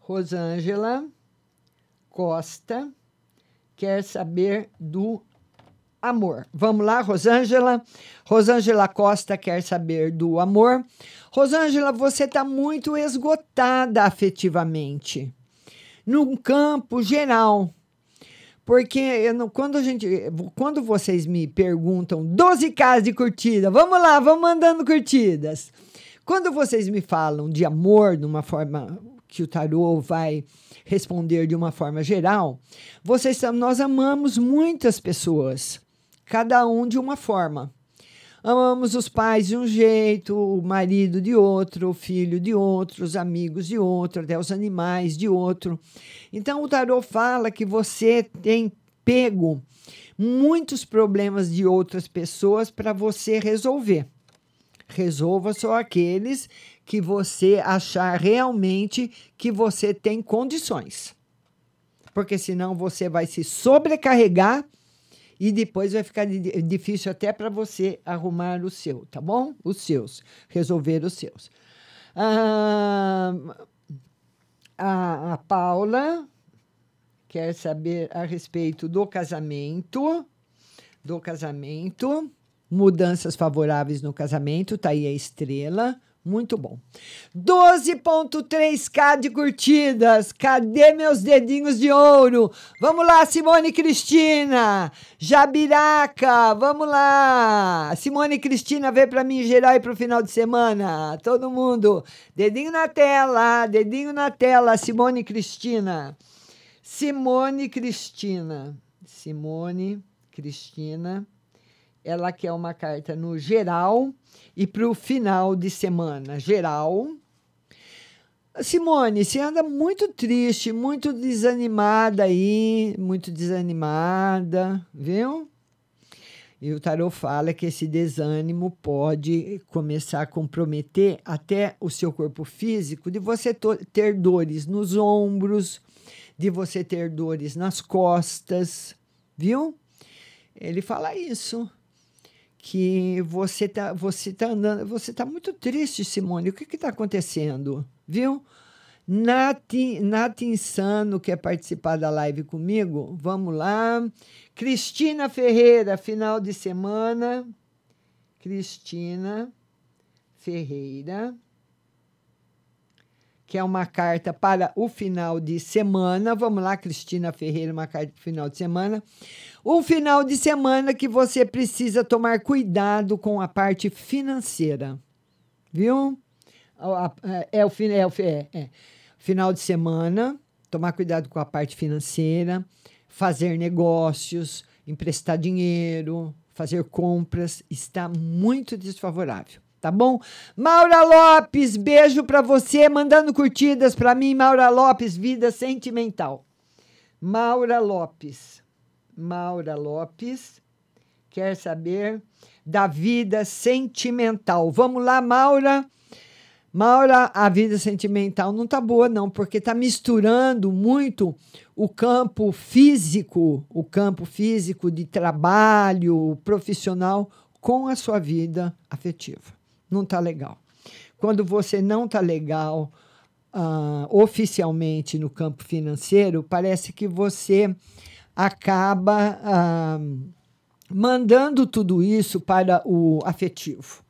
Rosângela Costa quer saber do amor. Vamos lá, Rosângela. Rosângela Costa quer saber do amor. Rosângela, você está muito esgotada afetivamente, num campo geral. Porque eu, quando, a gente, quando vocês me perguntam 12 casos de curtida, vamos lá, vamos mandando curtidas. Quando vocês me falam de amor, de uma forma que o tarô vai responder de uma forma geral, vocês nós amamos muitas pessoas cada um de uma forma. Amamos os pais de um jeito, o marido de outro, o filho de outro, os amigos de outro, até os animais de outro. Então o tarot fala que você tem pego muitos problemas de outras pessoas para você resolver. Resolva só aqueles que você achar realmente que você tem condições. Porque senão você vai se sobrecarregar e depois vai ficar difícil até para você arrumar o seu, tá bom? Os seus, resolver os seus. Ah, a, a Paula quer saber a respeito do casamento, do casamento, mudanças favoráveis no casamento, tá aí a estrela. Muito bom. 12.3k de curtidas. Cadê meus dedinhos de ouro? Vamos lá, Simone Cristina. Jabiraca, vamos lá. Simone Cristina, vem para mim geral e para o final de semana. Todo mundo. Dedinho na tela, dedinho na tela, Simone Cristina. Simone Cristina. Simone Cristina. Ela quer uma carta no geral e para o final de semana geral. Simone, você anda muito triste, muito desanimada aí, muito desanimada, viu? E o tarot fala que esse desânimo pode começar a comprometer até o seu corpo físico, de você ter dores nos ombros, de você ter dores nas costas, viu? Ele fala isso que você tá, você tá andando, você tá muito triste, Simone. O que está acontecendo? Viu? Nati, Nati Insano quer participar da live comigo? Vamos lá. Cristina Ferreira, final de semana. Cristina Ferreira. Que é uma carta para o final de semana. Vamos lá, Cristina Ferreira, uma carta para o final de semana. Um final de semana que você precisa tomar cuidado com a parte financeira. Viu? É o, é, o, é, é. final de semana, tomar cuidado com a parte financeira, fazer negócios, emprestar dinheiro, fazer compras, está muito desfavorável. Tá bom? Maura Lopes, beijo para você, mandando curtidas para mim, Maura Lopes, vida sentimental. Maura Lopes. Maura Lopes quer saber da vida sentimental. Vamos lá, Maura. Maura, a vida sentimental não tá boa, não, porque tá misturando muito o campo físico, o campo físico de trabalho profissional com a sua vida afetiva. Não tá legal. Quando você não tá legal uh, oficialmente no campo financeiro, parece que você acaba uh, mandando tudo isso para o afetivo.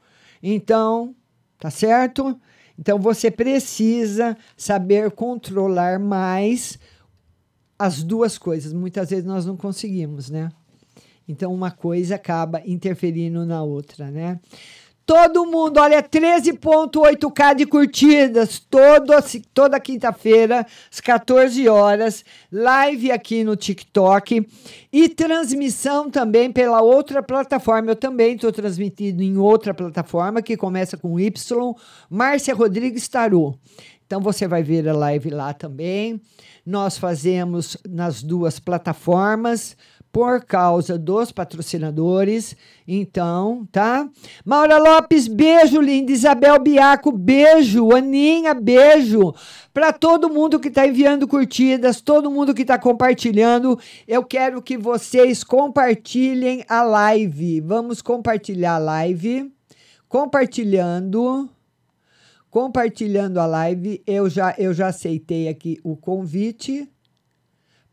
Então, tá certo? Então você precisa saber controlar mais as duas coisas. Muitas vezes nós não conseguimos, né? Então uma coisa acaba interferindo na outra, né? Todo mundo, olha, 13,8k de curtidas todo, toda quinta-feira, às 14 horas, live aqui no TikTok e transmissão também pela outra plataforma. Eu também estou transmitindo em outra plataforma que começa com Y, Márcia Rodrigues Tarô. Então você vai ver a live lá também. Nós fazemos nas duas plataformas por causa dos patrocinadores. Então, tá? Maura Lopes, beijo, linda. Isabel Biaco, beijo. Aninha, beijo. Para todo mundo que está enviando curtidas, todo mundo que está compartilhando, eu quero que vocês compartilhem a live. Vamos compartilhar a live. Compartilhando. Compartilhando a live, eu já, eu já aceitei aqui o convite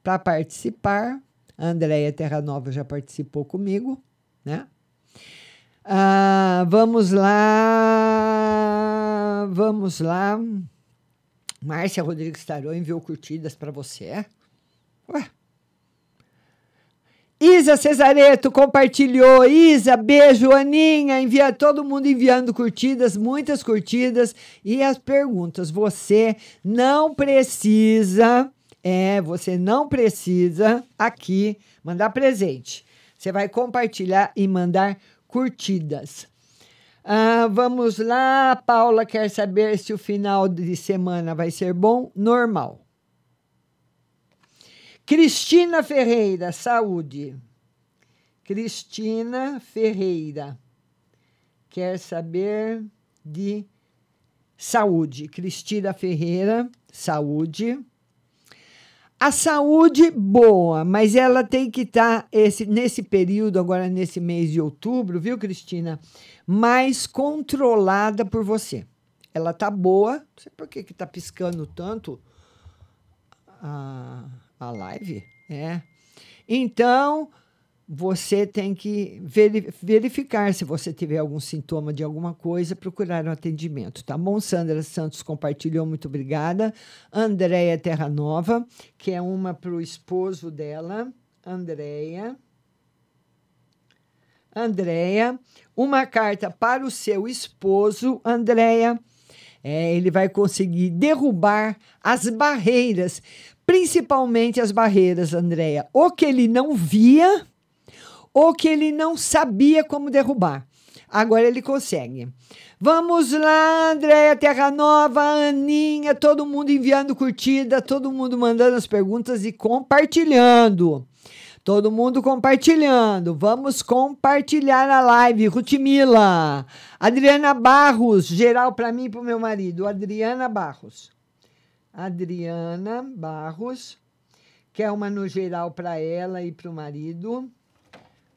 para participar. A Andréia Terra Nova já participou comigo, né? Ah, vamos lá, vamos lá. Márcia Rodrigues Tarô enviou curtidas para você. Ué. Isa Cesareto compartilhou. Isa, beijo. Aninha, envia todo mundo enviando curtidas, muitas curtidas. E as perguntas. Você não precisa é, você não precisa aqui mandar presente. Você vai compartilhar e mandar curtidas. Ah, vamos lá, Paula quer saber se o final de semana vai ser bom? Normal. Cristina Ferreira, saúde. Cristina Ferreira quer saber de saúde. Cristina Ferreira, saúde. A saúde boa, mas ela tem que estar tá esse, nesse período, agora nesse mês de outubro, viu, Cristina? Mais controlada por você. Ela tá boa, não sei por que que tá piscando tanto a, a live, é. Então, você tem que verificar se você tiver algum sintoma de alguma coisa, procurar um atendimento, tá bom? Sandra Santos compartilhou, muito obrigada. Andréia Terra Nova, que é uma para o esposo dela, Andréia. Andréia, uma carta para o seu esposo, Andréia. É, ele vai conseguir derrubar as barreiras, principalmente as barreiras, Andréia, o que ele não via ou que ele não sabia como derrubar. Agora ele consegue. Vamos lá, Andréia Terra Nova, Aninha, todo mundo enviando curtida, todo mundo mandando as perguntas e compartilhando. Todo mundo compartilhando. Vamos compartilhar a live. Rutimila. Adriana Barros, geral para mim e para o meu marido. Adriana Barros. Adriana Barros. Quer uma no geral para ela e para o marido.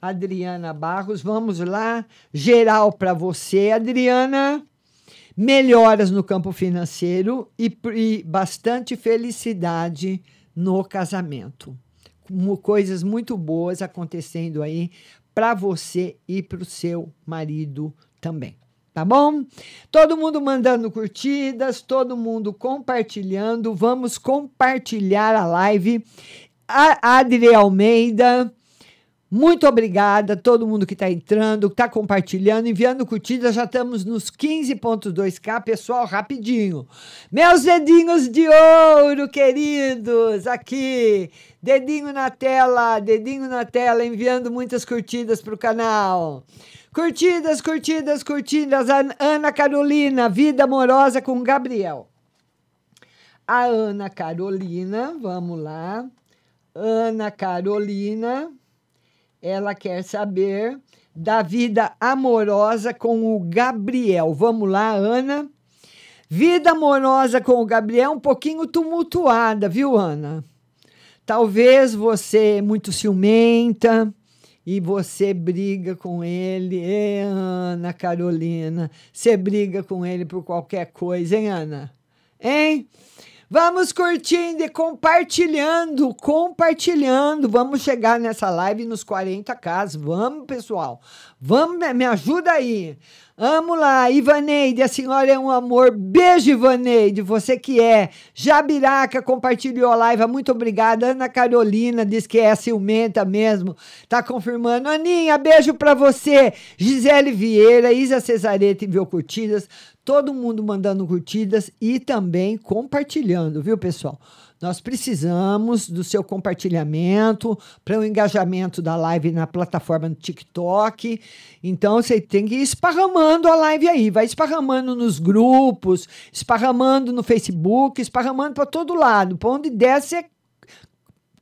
Adriana Barros. Vamos lá, geral para você, Adriana. melhoras no campo financeiro e, e bastante felicidade no casamento. Coisas muito boas acontecendo aí para você e para o seu marido também. Tá bom? Todo mundo mandando curtidas, todo mundo compartilhando. Vamos compartilhar a live. A Adri Almeida, muito obrigada a todo mundo que está entrando, está compartilhando, enviando curtidas. Já estamos nos 15.2K, pessoal, rapidinho. Meus dedinhos de ouro, queridos, aqui. Dedinho na tela, dedinho na tela, enviando muitas curtidas para o canal. Curtidas, curtidas, curtidas. Ana Carolina, Vida Amorosa com Gabriel. A Ana Carolina, vamos lá. Ana Carolina ela quer saber da vida amorosa com o Gabriel. Vamos lá, Ana. Vida amorosa com o Gabriel um pouquinho tumultuada, viu, Ana? Talvez você é muito ciumenta e você briga com ele. Ei, Ana Carolina, você briga com ele por qualquer coisa, hein, Ana? Hein? Vamos curtindo e compartilhando, compartilhando. Vamos chegar nessa live nos 40k. Vamos, pessoal. Vamos, me ajuda aí. Vamos lá, Ivaneide, a senhora é um amor. Beijo, Ivaneide, você que é. Jabiraca compartilhou a live, muito obrigada. Ana Carolina diz que é ciumenta mesmo, tá confirmando. Aninha, beijo para você. Gisele Vieira, Isa Cesareta enviou curtidas todo mundo mandando curtidas e também compartilhando, viu, pessoal? Nós precisamos do seu compartilhamento para o engajamento da live na plataforma do TikTok. Então você tem que ir esparramando a live aí, vai esparramando nos grupos, esparramando no Facebook, esparramando para todo lado. Para onde der, você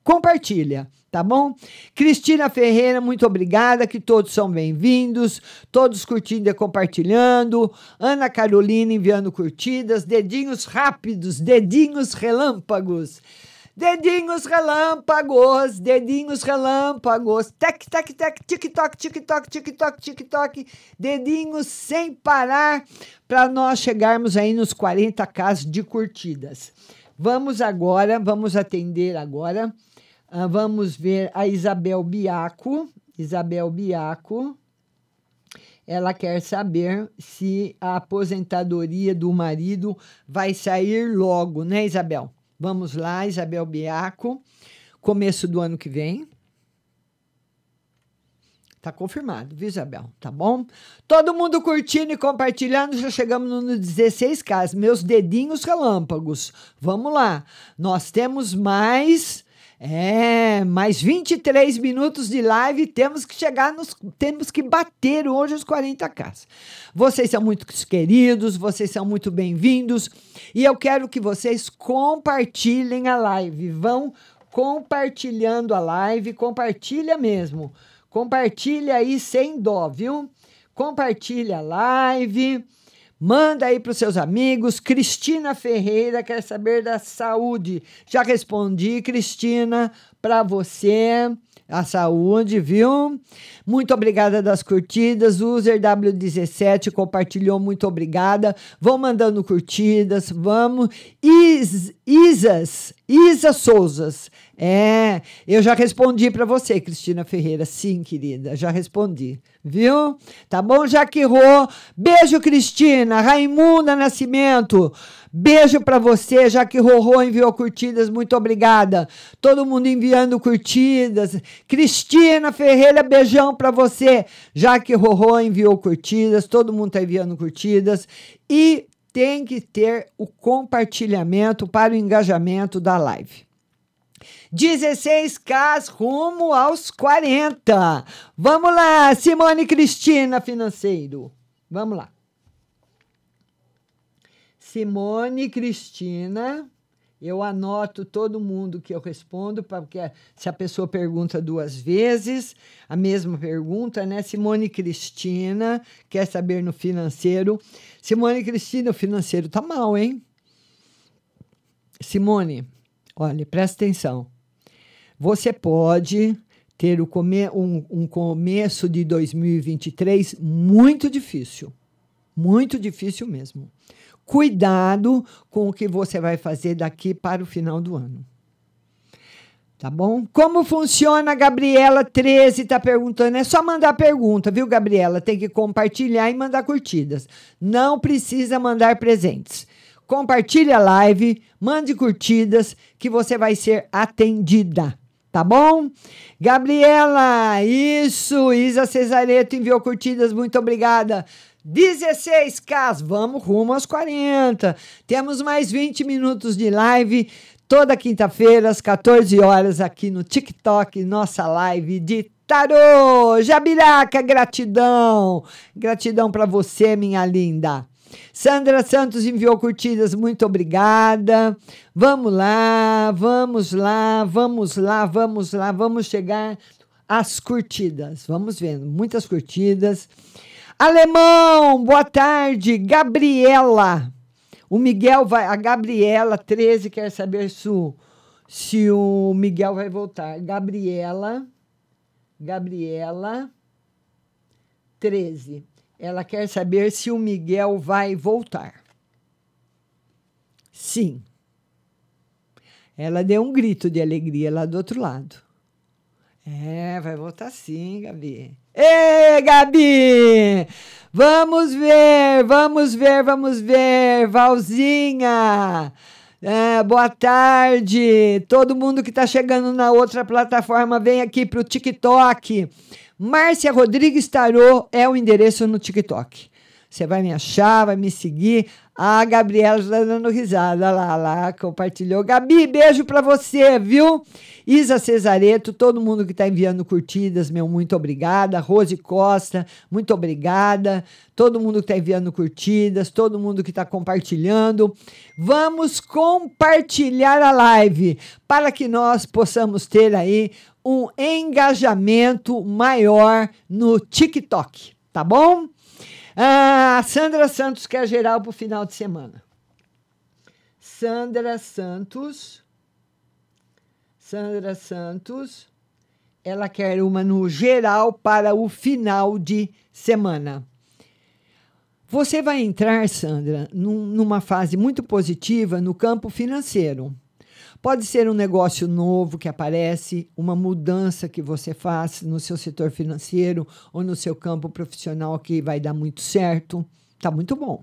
compartilha tá bom? Cristina Ferreira, muito obrigada, que todos são bem-vindos, todos curtindo e compartilhando. Ana Carolina enviando curtidas, dedinhos rápidos, dedinhos relâmpagos. Dedinhos relâmpagos, dedinhos relâmpagos, tec, tec, tec, tic-toc, tic-toc, tic-toc, tic-toc, dedinhos sem parar para nós chegarmos aí nos 40k de curtidas. Vamos agora, vamos atender agora Uh, vamos ver a Isabel Biaco. Isabel Biaco. Ela quer saber se a aposentadoria do marido vai sair logo, né, Isabel? Vamos lá, Isabel Biaco. Começo do ano que vem. Tá confirmado, viu, Isabel? Tá bom? Todo mundo curtindo e compartilhando, já chegamos no 16K. Meus dedinhos relâmpagos. Vamos lá. Nós temos mais é, mais 23 minutos de live, temos que chegar nos. Temos que bater hoje os 40k. Vocês são muito queridos, vocês são muito bem-vindos e eu quero que vocês compartilhem a live. Vão compartilhando a live, compartilha mesmo. Compartilha aí sem dó, viu? Compartilha a live. Manda aí para os seus amigos. Cristina Ferreira quer saber da saúde. Já respondi, Cristina, para você. A saúde, viu? Muito obrigada das curtidas. User W17 compartilhou, muito obrigada. Vão mandando curtidas, vamos. Is, Isas, Isa Souzas. É, eu já respondi para você, Cristina Ferreira. Sim, querida, já respondi viu? Tá bom, Jaque Rô? Beijo, Cristina. Raimunda Nascimento. Beijo para você, Jaque Rorô enviou curtidas, muito obrigada. Todo mundo enviando curtidas. Cristina Ferreira, beijão para você. Jaque Rorô enviou curtidas, todo mundo tá enviando curtidas. E tem que ter o compartilhamento para o engajamento da live. 16K rumo aos 40. Vamos lá, Simone Cristina Financeiro. Vamos lá. Simone Cristina, eu anoto todo mundo que eu respondo, porque se a pessoa pergunta duas vezes, a mesma pergunta, né? Simone Cristina, quer saber no financeiro. Simone Cristina, o financeiro tá mal, hein? Simone, olha, presta atenção. Você pode ter come um, um começo de 2023 muito difícil. Muito difícil mesmo. Cuidado com o que você vai fazer daqui para o final do ano. Tá bom? Como funciona, Gabriela 13 está perguntando. É só mandar pergunta, viu, Gabriela? Tem que compartilhar e mandar curtidas. Não precisa mandar presentes. Compartilhe a live, mande curtidas, que você vai ser atendida. Tá bom? Gabriela, isso. Isa Cesareto enviou curtidas, muito obrigada. 16K, vamos rumo aos 40. Temos mais 20 minutos de live toda quinta-feira, às 14 horas, aqui no TikTok, nossa live de tarô. Jabiraca, gratidão. Gratidão para você, minha linda. Sandra Santos enviou curtidas, muito obrigada. Vamos lá, vamos lá, vamos lá, vamos lá, vamos chegar às curtidas. Vamos vendo, muitas curtidas. Alemão, boa tarde. Gabriela. O Miguel vai. A Gabriela 13 quer saber se o, se o Miguel vai voltar. Gabriela. Gabriela 13. Ela quer saber se o Miguel vai voltar. Sim. Ela deu um grito de alegria lá do outro lado. É, vai voltar sim, Gabi. Ê, Gabi! Vamos ver, vamos ver, vamos ver. Valzinha! É, boa tarde. Todo mundo que está chegando na outra plataforma, vem aqui para o TikTok. Márcia Rodrigues Tarô é o endereço no TikTok. Você vai me achar, vai me seguir. A Gabriela está dando risada lá, lá, compartilhou. Gabi, beijo para você, viu? Isa Cesareto, todo mundo que está enviando curtidas, meu, muito obrigada. Rose Costa, muito obrigada. Todo mundo que está enviando curtidas, todo mundo que está compartilhando. Vamos compartilhar a live para que nós possamos ter aí um engajamento maior no TikTok, tá bom? Ah, Sandra Santos quer geral para o final de semana. Sandra Santos. Sandra Santos. Ela quer uma no geral para o final de semana. Você vai entrar, Sandra, num, numa fase muito positiva no campo financeiro. Pode ser um negócio novo que aparece, uma mudança que você faz no seu setor financeiro ou no seu campo profissional que vai dar muito certo. Tá muito bom,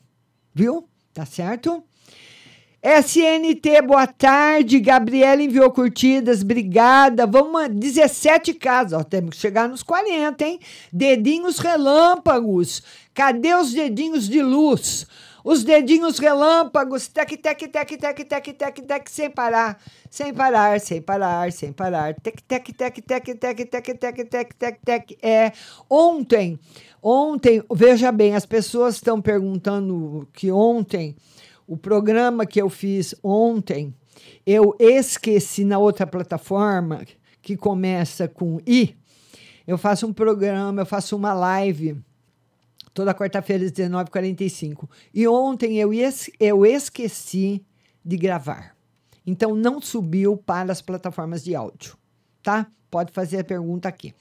viu? Tá certo? SNT, boa tarde. Gabriela enviou curtidas, obrigada. Vamos, 17 casas, ó, temos que chegar nos 40, hein? Dedinhos relâmpagos. Cadê os dedinhos de luz? Os dedinhos relâmpagos, tec, tec, tec, tec, tec, tec, tec, sem parar, sem parar, sem parar, sem parar, tec, tec, tec, tec, tec, tec, tec, tec, tec, tec. É, ontem, ontem, veja bem, as pessoas estão perguntando que ontem, o programa que eu fiz ontem, eu esqueci na outra plataforma, que começa com I, eu faço um programa, eu faço uma live toda quarta-feira às 19h45. E ontem eu, es eu esqueci de gravar. Então não subiu para as plataformas de áudio, tá? Pode fazer a pergunta aqui.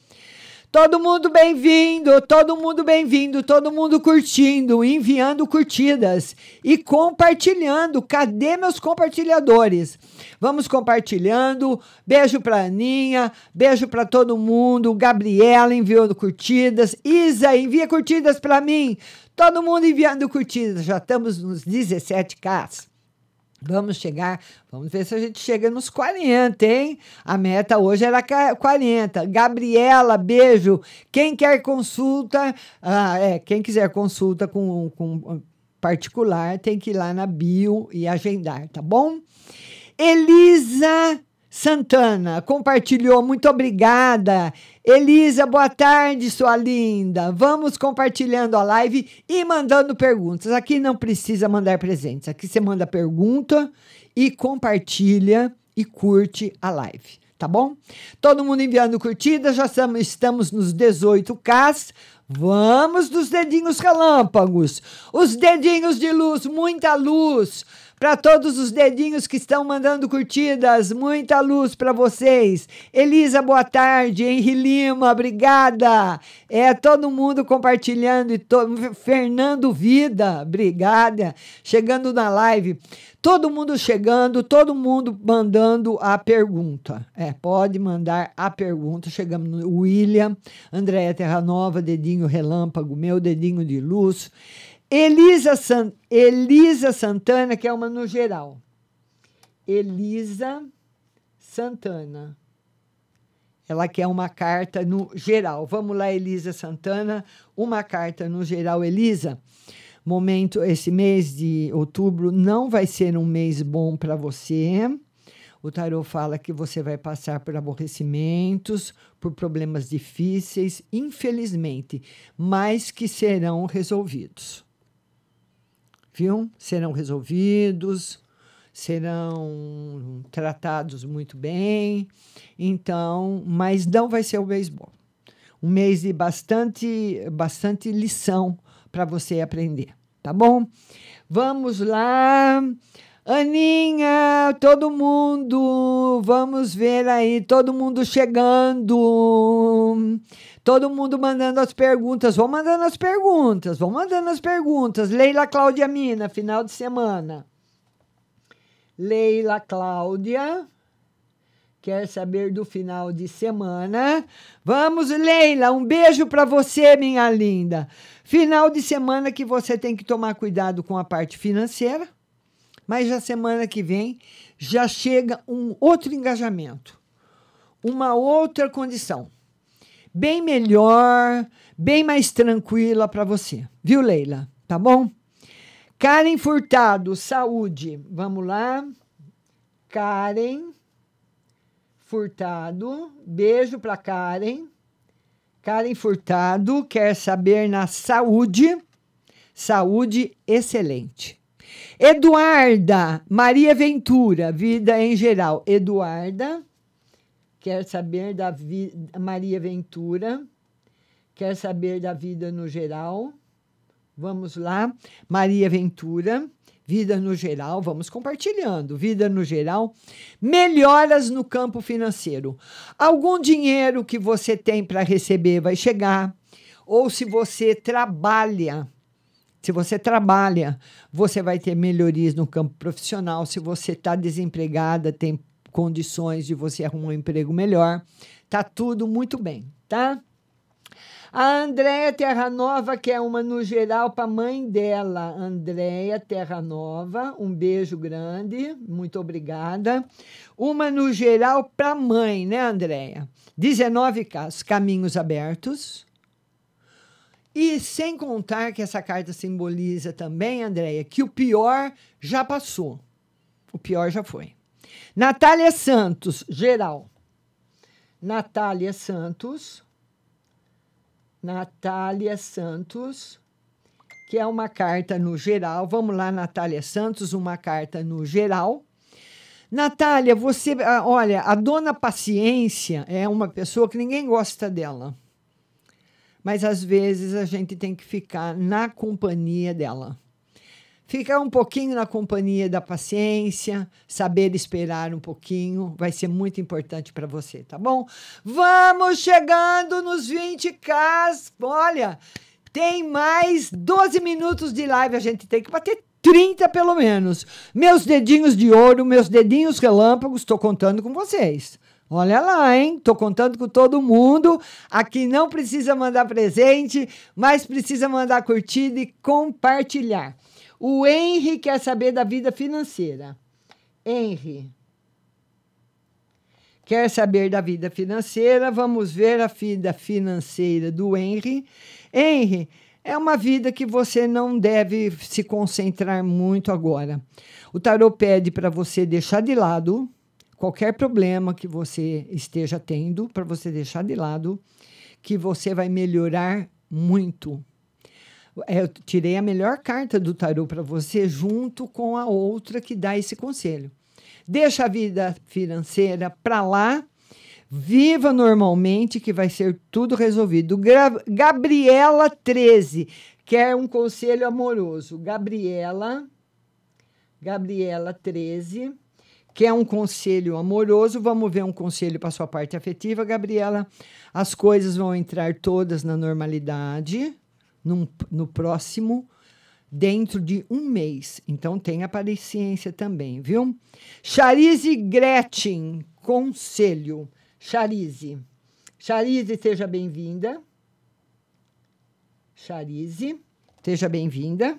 Todo mundo bem-vindo, todo mundo bem-vindo, todo mundo curtindo, enviando curtidas e compartilhando. Cadê meus compartilhadores? Vamos compartilhando. Beijo para Aninha, beijo para todo mundo. Gabriela enviando curtidas. Isa, envia curtidas para mim. Todo mundo enviando curtidas. Já estamos nos 17k. Vamos chegar, vamos ver se a gente chega nos 40, hein? A meta hoje era 40. Gabriela, beijo. Quem quer consulta, ah, é, quem quiser consulta com, com particular, tem que ir lá na bio e agendar, tá bom? Elisa Santana compartilhou, muito obrigada. Elisa, boa tarde, sua linda. Vamos compartilhando a live e mandando perguntas. Aqui não precisa mandar presentes, aqui você manda pergunta e compartilha e curte a live, tá bom? Todo mundo enviando curtidas, já estamos, nos 18K. Vamos dos dedinhos relâmpagos, os dedinhos de luz, muita luz Para todos os dedinhos que estão mandando curtidas, muita luz para vocês. Elisa, boa tarde. Henri Lima, obrigada. É todo mundo compartilhando e to... Fernando Vida, obrigada. Chegando na live. Todo mundo chegando, todo mundo mandando a pergunta. É, pode mandar a pergunta. Chegamos no William, Andréia Terra Nova, dedinho relâmpago, meu dedinho de luz. Elisa, San, Elisa Santana, que é uma no geral. Elisa Santana. Ela quer uma carta no geral. Vamos lá, Elisa Santana. Uma carta no geral, Elisa momento, esse mês de outubro não vai ser um mês bom para você. O tarot fala que você vai passar por aborrecimentos, por problemas difíceis, infelizmente, mas que serão resolvidos. Viu? Serão resolvidos, serão tratados muito bem. Então, mas não vai ser o bom. Um mês de bastante, bastante lição para você aprender tá bom? Vamos lá. Aninha, todo mundo, vamos ver aí, todo mundo chegando. Todo mundo mandando as perguntas. Vão mandando as perguntas, vão mandando as perguntas. Leila Cláudia Mina, final de semana. Leila Cláudia quer saber do final de semana. Vamos, Leila, um beijo para você, minha linda. Final de semana que você tem que tomar cuidado com a parte financeira, mas já semana que vem já chega um outro engajamento, uma outra condição, bem melhor, bem mais tranquila para você, viu, Leila? Tá bom? Karen Furtado, saúde. Vamos lá. Karen Furtado, beijo para Karen. Karen Furtado quer saber na saúde. Saúde excelente. Eduarda Maria Ventura, vida em geral. Eduarda quer saber da vida. Maria Ventura quer saber da vida no geral. Vamos lá. Maria Ventura vida no geral, vamos compartilhando, vida no geral, melhoras no campo financeiro. Algum dinheiro que você tem para receber vai chegar, ou se você trabalha, se você trabalha, você vai ter melhorias no campo profissional. Se você está desempregada, tem condições de você arrumar um emprego melhor. Tá tudo muito bem, tá? A Andréia Terra Nova, que é uma no geral para a mãe dela. Andréia Terra Nova, um beijo grande, muito obrigada. Uma no geral para a mãe, né, Andréia? 19 casos, caminhos abertos. E sem contar que essa carta simboliza também, Andréia, que o pior já passou. O pior já foi. Natália Santos, geral. Natália Santos Natália Santos, que é uma carta no geral. Vamos lá, Natália Santos, uma carta no geral. Natália, você, ah, olha, a dona Paciência é uma pessoa que ninguém gosta dela. Mas às vezes a gente tem que ficar na companhia dela. Ficar um pouquinho na companhia da paciência, saber esperar um pouquinho, vai ser muito importante para você, tá bom? Vamos chegando nos 20k. Olha, tem mais 12 minutos de live, a gente tem que bater 30 pelo menos. Meus dedinhos de ouro, meus dedinhos relâmpagos, estou contando com vocês. Olha lá, hein? Tô contando com todo mundo. Aqui não precisa mandar presente, mas precisa mandar curtida e compartilhar. O Henry quer saber da vida financeira. Henry quer saber da vida financeira. Vamos ver a vida financeira do Henry. Henry, é uma vida que você não deve se concentrar muito agora. O tarot pede para você deixar de lado qualquer problema que você esteja tendo, para você deixar de lado, que você vai melhorar muito é, eu tirei a melhor carta do tarô para você, junto com a outra que dá esse conselho. Deixa a vida financeira para lá, viva normalmente, que vai ser tudo resolvido. Gra Gabriela 13 quer um conselho amoroso. Gabriela Gabriela 13. Quer um conselho amoroso? Vamos ver um conselho para sua parte afetiva, Gabriela. As coisas vão entrar todas na normalidade num, no próximo, dentro de um mês. Então tenha paciência também, viu? Charize Gretchen, conselho. Charize. Charize, seja bem-vinda. Charize, seja bem-vinda.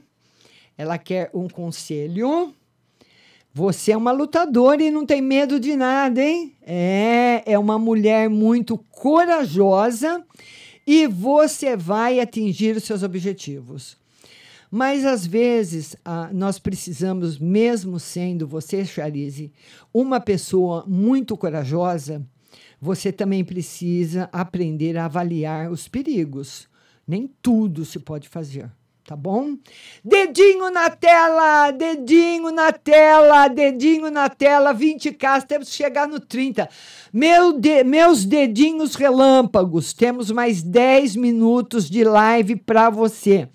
Ela quer um conselho. Você é uma lutadora e não tem medo de nada, hein? É, é uma mulher muito corajosa e você vai atingir os seus objetivos. Mas às vezes ah, nós precisamos, mesmo sendo você, Charize, uma pessoa muito corajosa, você também precisa aprender a avaliar os perigos. Nem tudo se pode fazer tá bom? Dedinho na tela, dedinho na tela, dedinho na tela, 20k, temos que chegar no 30. Meu de, meus dedinhos relâmpagos, temos mais 10 minutos de live para você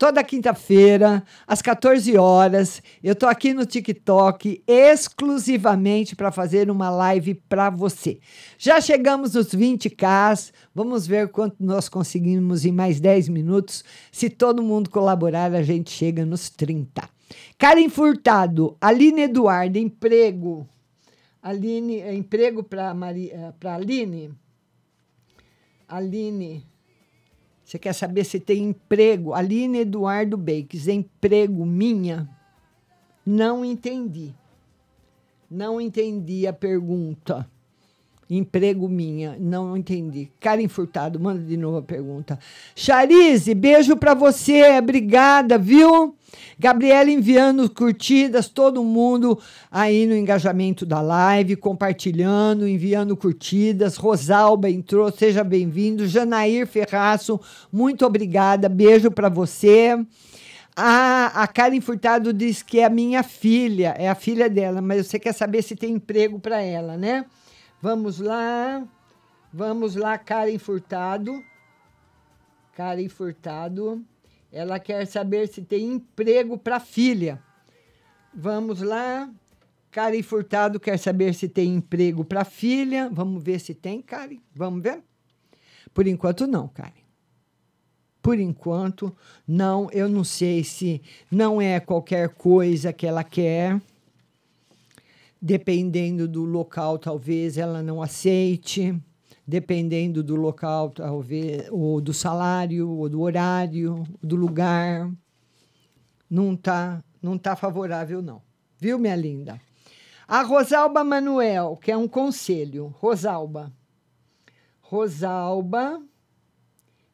toda quinta-feira, às 14 horas. Eu tô aqui no TikTok exclusivamente para fazer uma live para você. Já chegamos nos 20k. Vamos ver quanto nós conseguimos em mais 10 minutos. Se todo mundo colaborar, a gente chega nos 30. Karen Furtado, Aline Eduardo, emprego. Aline, emprego para Aline. Aline, você quer saber se tem emprego? Aline Eduardo Bakes, emprego minha? Não entendi. Não entendi a pergunta. Emprego minha, não entendi. Karen Furtado, manda de novo a pergunta. Charize, beijo para você, obrigada, viu? Gabriela enviando curtidas, todo mundo aí no engajamento da live, compartilhando, enviando curtidas. Rosalba entrou, seja bem-vindo. Janair Ferraço, muito obrigada, beijo para você. A, a Karen Furtado diz que é a minha filha, é a filha dela, mas você quer saber se tem emprego para ela, né? Vamos lá, vamos lá, Karen Furtado. Karen Furtado. Ela quer saber se tem emprego para filha. Vamos lá. Karen Furtado quer saber se tem emprego para filha. Vamos ver se tem, Karen. Vamos ver? Por enquanto, não, Karen. Por enquanto, não. Eu não sei se não é qualquer coisa que ela quer. Dependendo do local, talvez ela não aceite dependendo do local, talvez, ou do salário, ou do horário, do lugar. Não está não tá favorável, não. Viu, minha linda? A Rosalba Manuel, que é um conselho. Rosalba. Rosalba,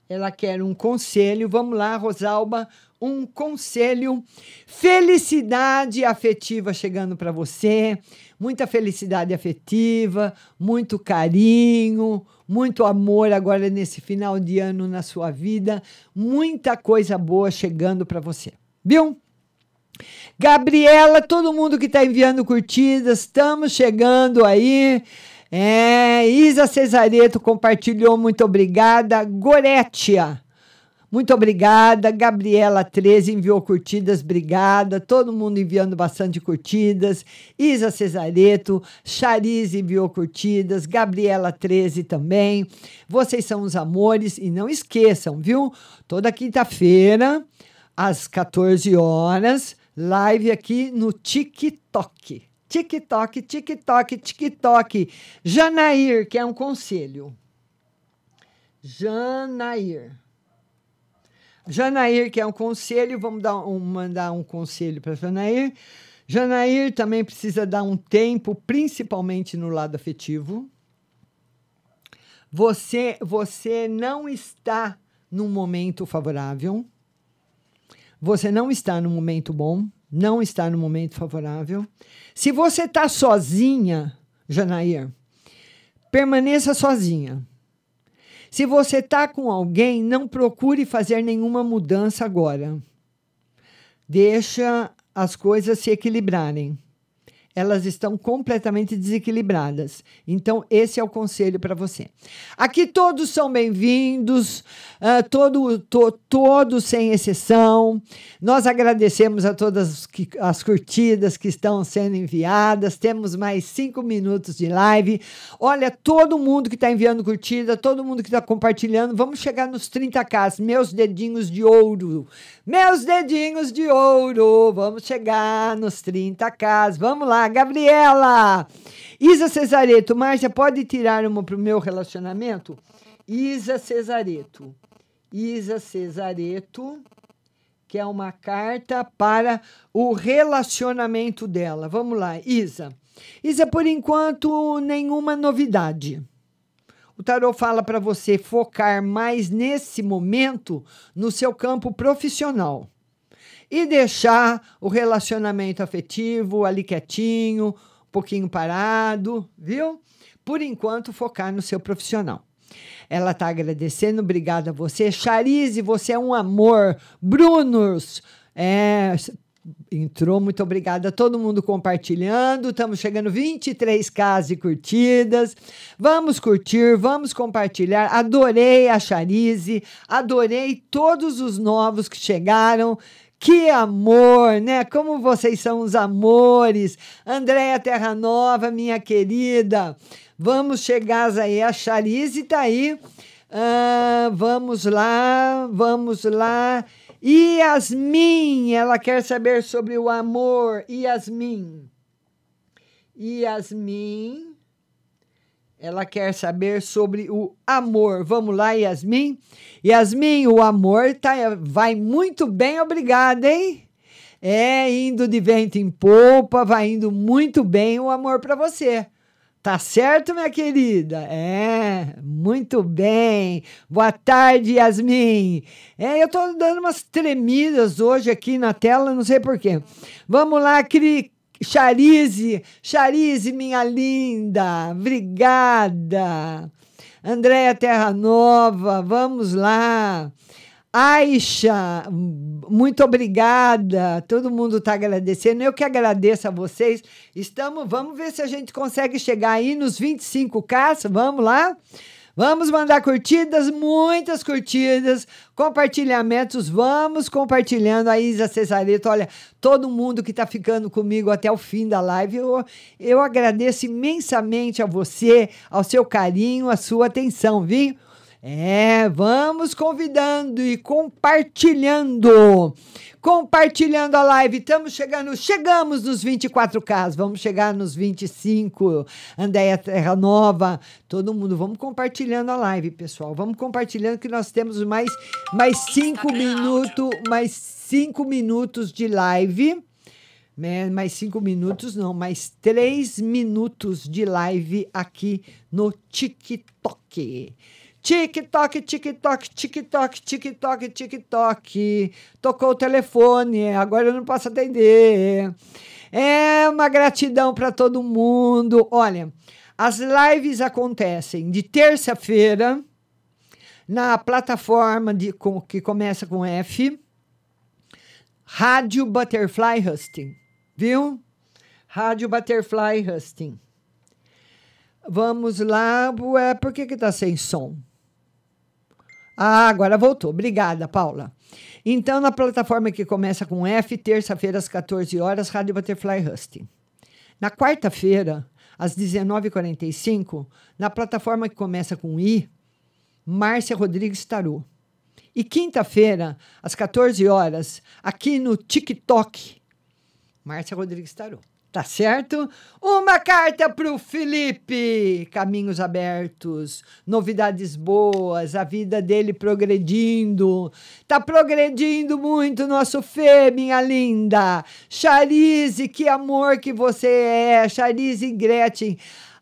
ela quer um conselho. Vamos lá, Rosalba, um conselho. Felicidade afetiva chegando para você muita felicidade afetiva, muito carinho, muito amor agora nesse final de ano na sua vida, muita coisa boa chegando para você. Viu? Gabriela, todo mundo que está enviando curtidas, estamos chegando aí. É, Isa Cesareto compartilhou, muito obrigada. Goretia, muito obrigada. Gabriela 13 enviou curtidas, obrigada. Todo mundo enviando bastante curtidas. Isa Cesareto, Charize enviou curtidas, Gabriela 13 também. Vocês são os amores e não esqueçam, viu? Toda quinta-feira, às 14 horas, live aqui no TikTok. TikTok, TikTok, TikTok. Janair, que é um conselho. Janair. Janair, que é um conselho, vamos dar um, mandar um conselho para Janair. Janair também precisa dar um tempo, principalmente no lado afetivo. Você, você não está num momento favorável. Você não está num momento bom, não está no momento favorável. Se você está sozinha, Janair, permaneça sozinha. Se você está com alguém, não procure fazer nenhuma mudança agora. Deixa as coisas se equilibrarem. Elas estão completamente desequilibradas. Então, esse é o conselho para você. Aqui todos são bem-vindos, uh, todo, to, todos sem exceção. Nós agradecemos a todas que, as curtidas que estão sendo enviadas. Temos mais cinco minutos de live. Olha, todo mundo que está enviando curtida, todo mundo que está compartilhando, vamos chegar nos 30k. Meus dedinhos de ouro. Meus dedinhos de ouro. Vamos chegar nos 30k. Vamos lá. Gabriela! Isa Cesareto, Márcia, pode tirar uma para o meu relacionamento? Isa Cesareto. Isa Cesareto, que é uma carta para o relacionamento dela. Vamos lá, Isa. Isa, por enquanto, nenhuma novidade. O tarot fala para você focar mais nesse momento no seu campo profissional e deixar o relacionamento afetivo ali quietinho, um pouquinho parado, viu? Por enquanto, focar no seu profissional. Ela está agradecendo, obrigada a você. Charize, você é um amor. Brunos, é, entrou, muito obrigada a todo mundo compartilhando. Estamos chegando 23k de curtidas. Vamos curtir, vamos compartilhar. Adorei a Charize, adorei todos os novos que chegaram. Que amor, né? Como vocês são os amores. Andréia Terra Nova, minha querida. Vamos chegar aí. A Charize tá aí. Ah, vamos lá, vamos lá. Yasmin, ela quer saber sobre o amor. Yasmin. Yasmin. Ela quer saber sobre o amor. Vamos lá, Yasmin? Yasmin, o amor tá, vai muito bem, obrigada, hein? É, indo de vento em popa, vai indo muito bem o amor para você. Tá certo, minha querida? É, muito bem. Boa tarde, Yasmin. É, eu tô dando umas tremidas hoje aqui na tela, não sei porquê. Vamos lá, Cri, Charize, Charize, minha linda, obrigada. Andréia Terra Nova, vamos lá. Aisha, muito obrigada. Todo mundo está agradecendo. Eu que agradeço a vocês. Estamos, vamos ver se a gente consegue chegar aí nos 25k. Vamos lá? Vamos mandar curtidas, muitas curtidas, compartilhamentos. Vamos compartilhando a Isa Cesareto. Olha, todo mundo que está ficando comigo até o fim da live, eu, eu agradeço imensamente a você, ao seu carinho, a sua atenção, viu? É, vamos convidando e compartilhando. Compartilhando a live. Estamos chegando, chegamos nos 24K, vamos chegar nos 25. Andéia Terra Nova, todo mundo, vamos compartilhando a live, pessoal. Vamos compartilhando que nós temos mais mais cinco minutos, mais cinco minutos de live. Né? Mais cinco minutos, não, mais três minutos de live aqui no TikTok. TikTok, TikTok, TikTok, TikTok, TikTok. Tocou o telefone, agora eu não posso atender. É uma gratidão para todo mundo. Olha, as lives acontecem de terça-feira na plataforma de, com, que começa com F, Rádio Butterfly Husting, viu? Rádio Butterfly Husting. Vamos lá, por que que tá sem som? Ah, agora voltou. Obrigada, Paula. Então, na plataforma que começa com F, terça-feira às 14 horas, Rádio Butterfly Husting. Na quarta-feira, às 19h45, na plataforma que começa com I, Márcia Rodrigues Tarô. E quinta-feira, às 14 horas, aqui no TikTok, Márcia Rodrigues Tarô. Tá certo? Uma carta para o Felipe. Caminhos abertos, novidades boas, a vida dele progredindo. Tá progredindo muito nosso Fê, minha linda. Charize, que amor que você é. Charize Gretchen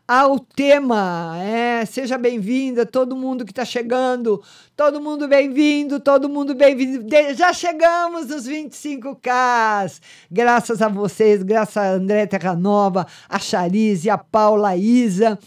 ao tema. É, seja bem-vinda, todo mundo que está chegando, todo mundo bem-vindo, todo mundo bem-vindo. Já chegamos nos 25K, graças a vocês, graças a André Terra Nova, a Charize, a Paula a Isa,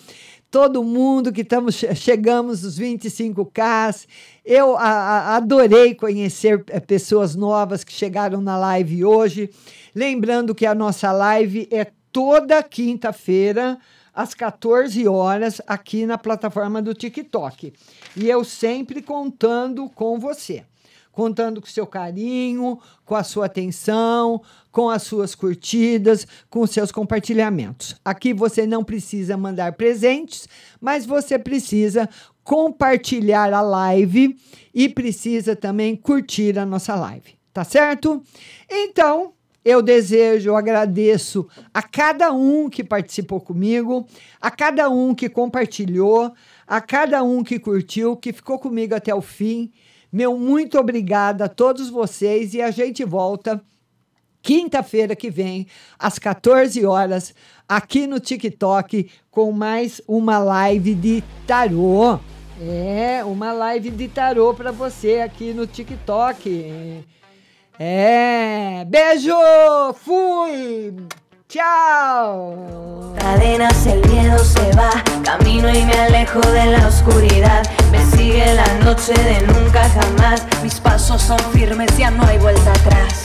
todo mundo que estamos chegamos nos 25K. Eu a, a, adorei conhecer eh, pessoas novas que chegaram na live hoje. Lembrando que a nossa live é toda quinta-feira às 14 horas aqui na plataforma do TikTok. E eu sempre contando com você contando com seu carinho, com a sua atenção, com as suas curtidas, com seus compartilhamentos. Aqui você não precisa mandar presentes, mas você precisa compartilhar a live e precisa também curtir a nossa live, tá certo? Então, eu desejo, eu agradeço a cada um que participou comigo, a cada um que compartilhou, a cada um que curtiu, que ficou comigo até o fim. Meu muito obrigada a todos vocês e a gente volta quinta-feira que vem, às 14 horas, aqui no TikTok, com mais uma live de tarô. É, uma live de tarô para você aqui no TikTok. É, beijo, fui! Chao. Cadenas, el miedo se va, camino y me alejo de la oscuridad. Me sigue la noche de nunca jamás. Mis pasos son firmes, ya no hay vuelta atrás.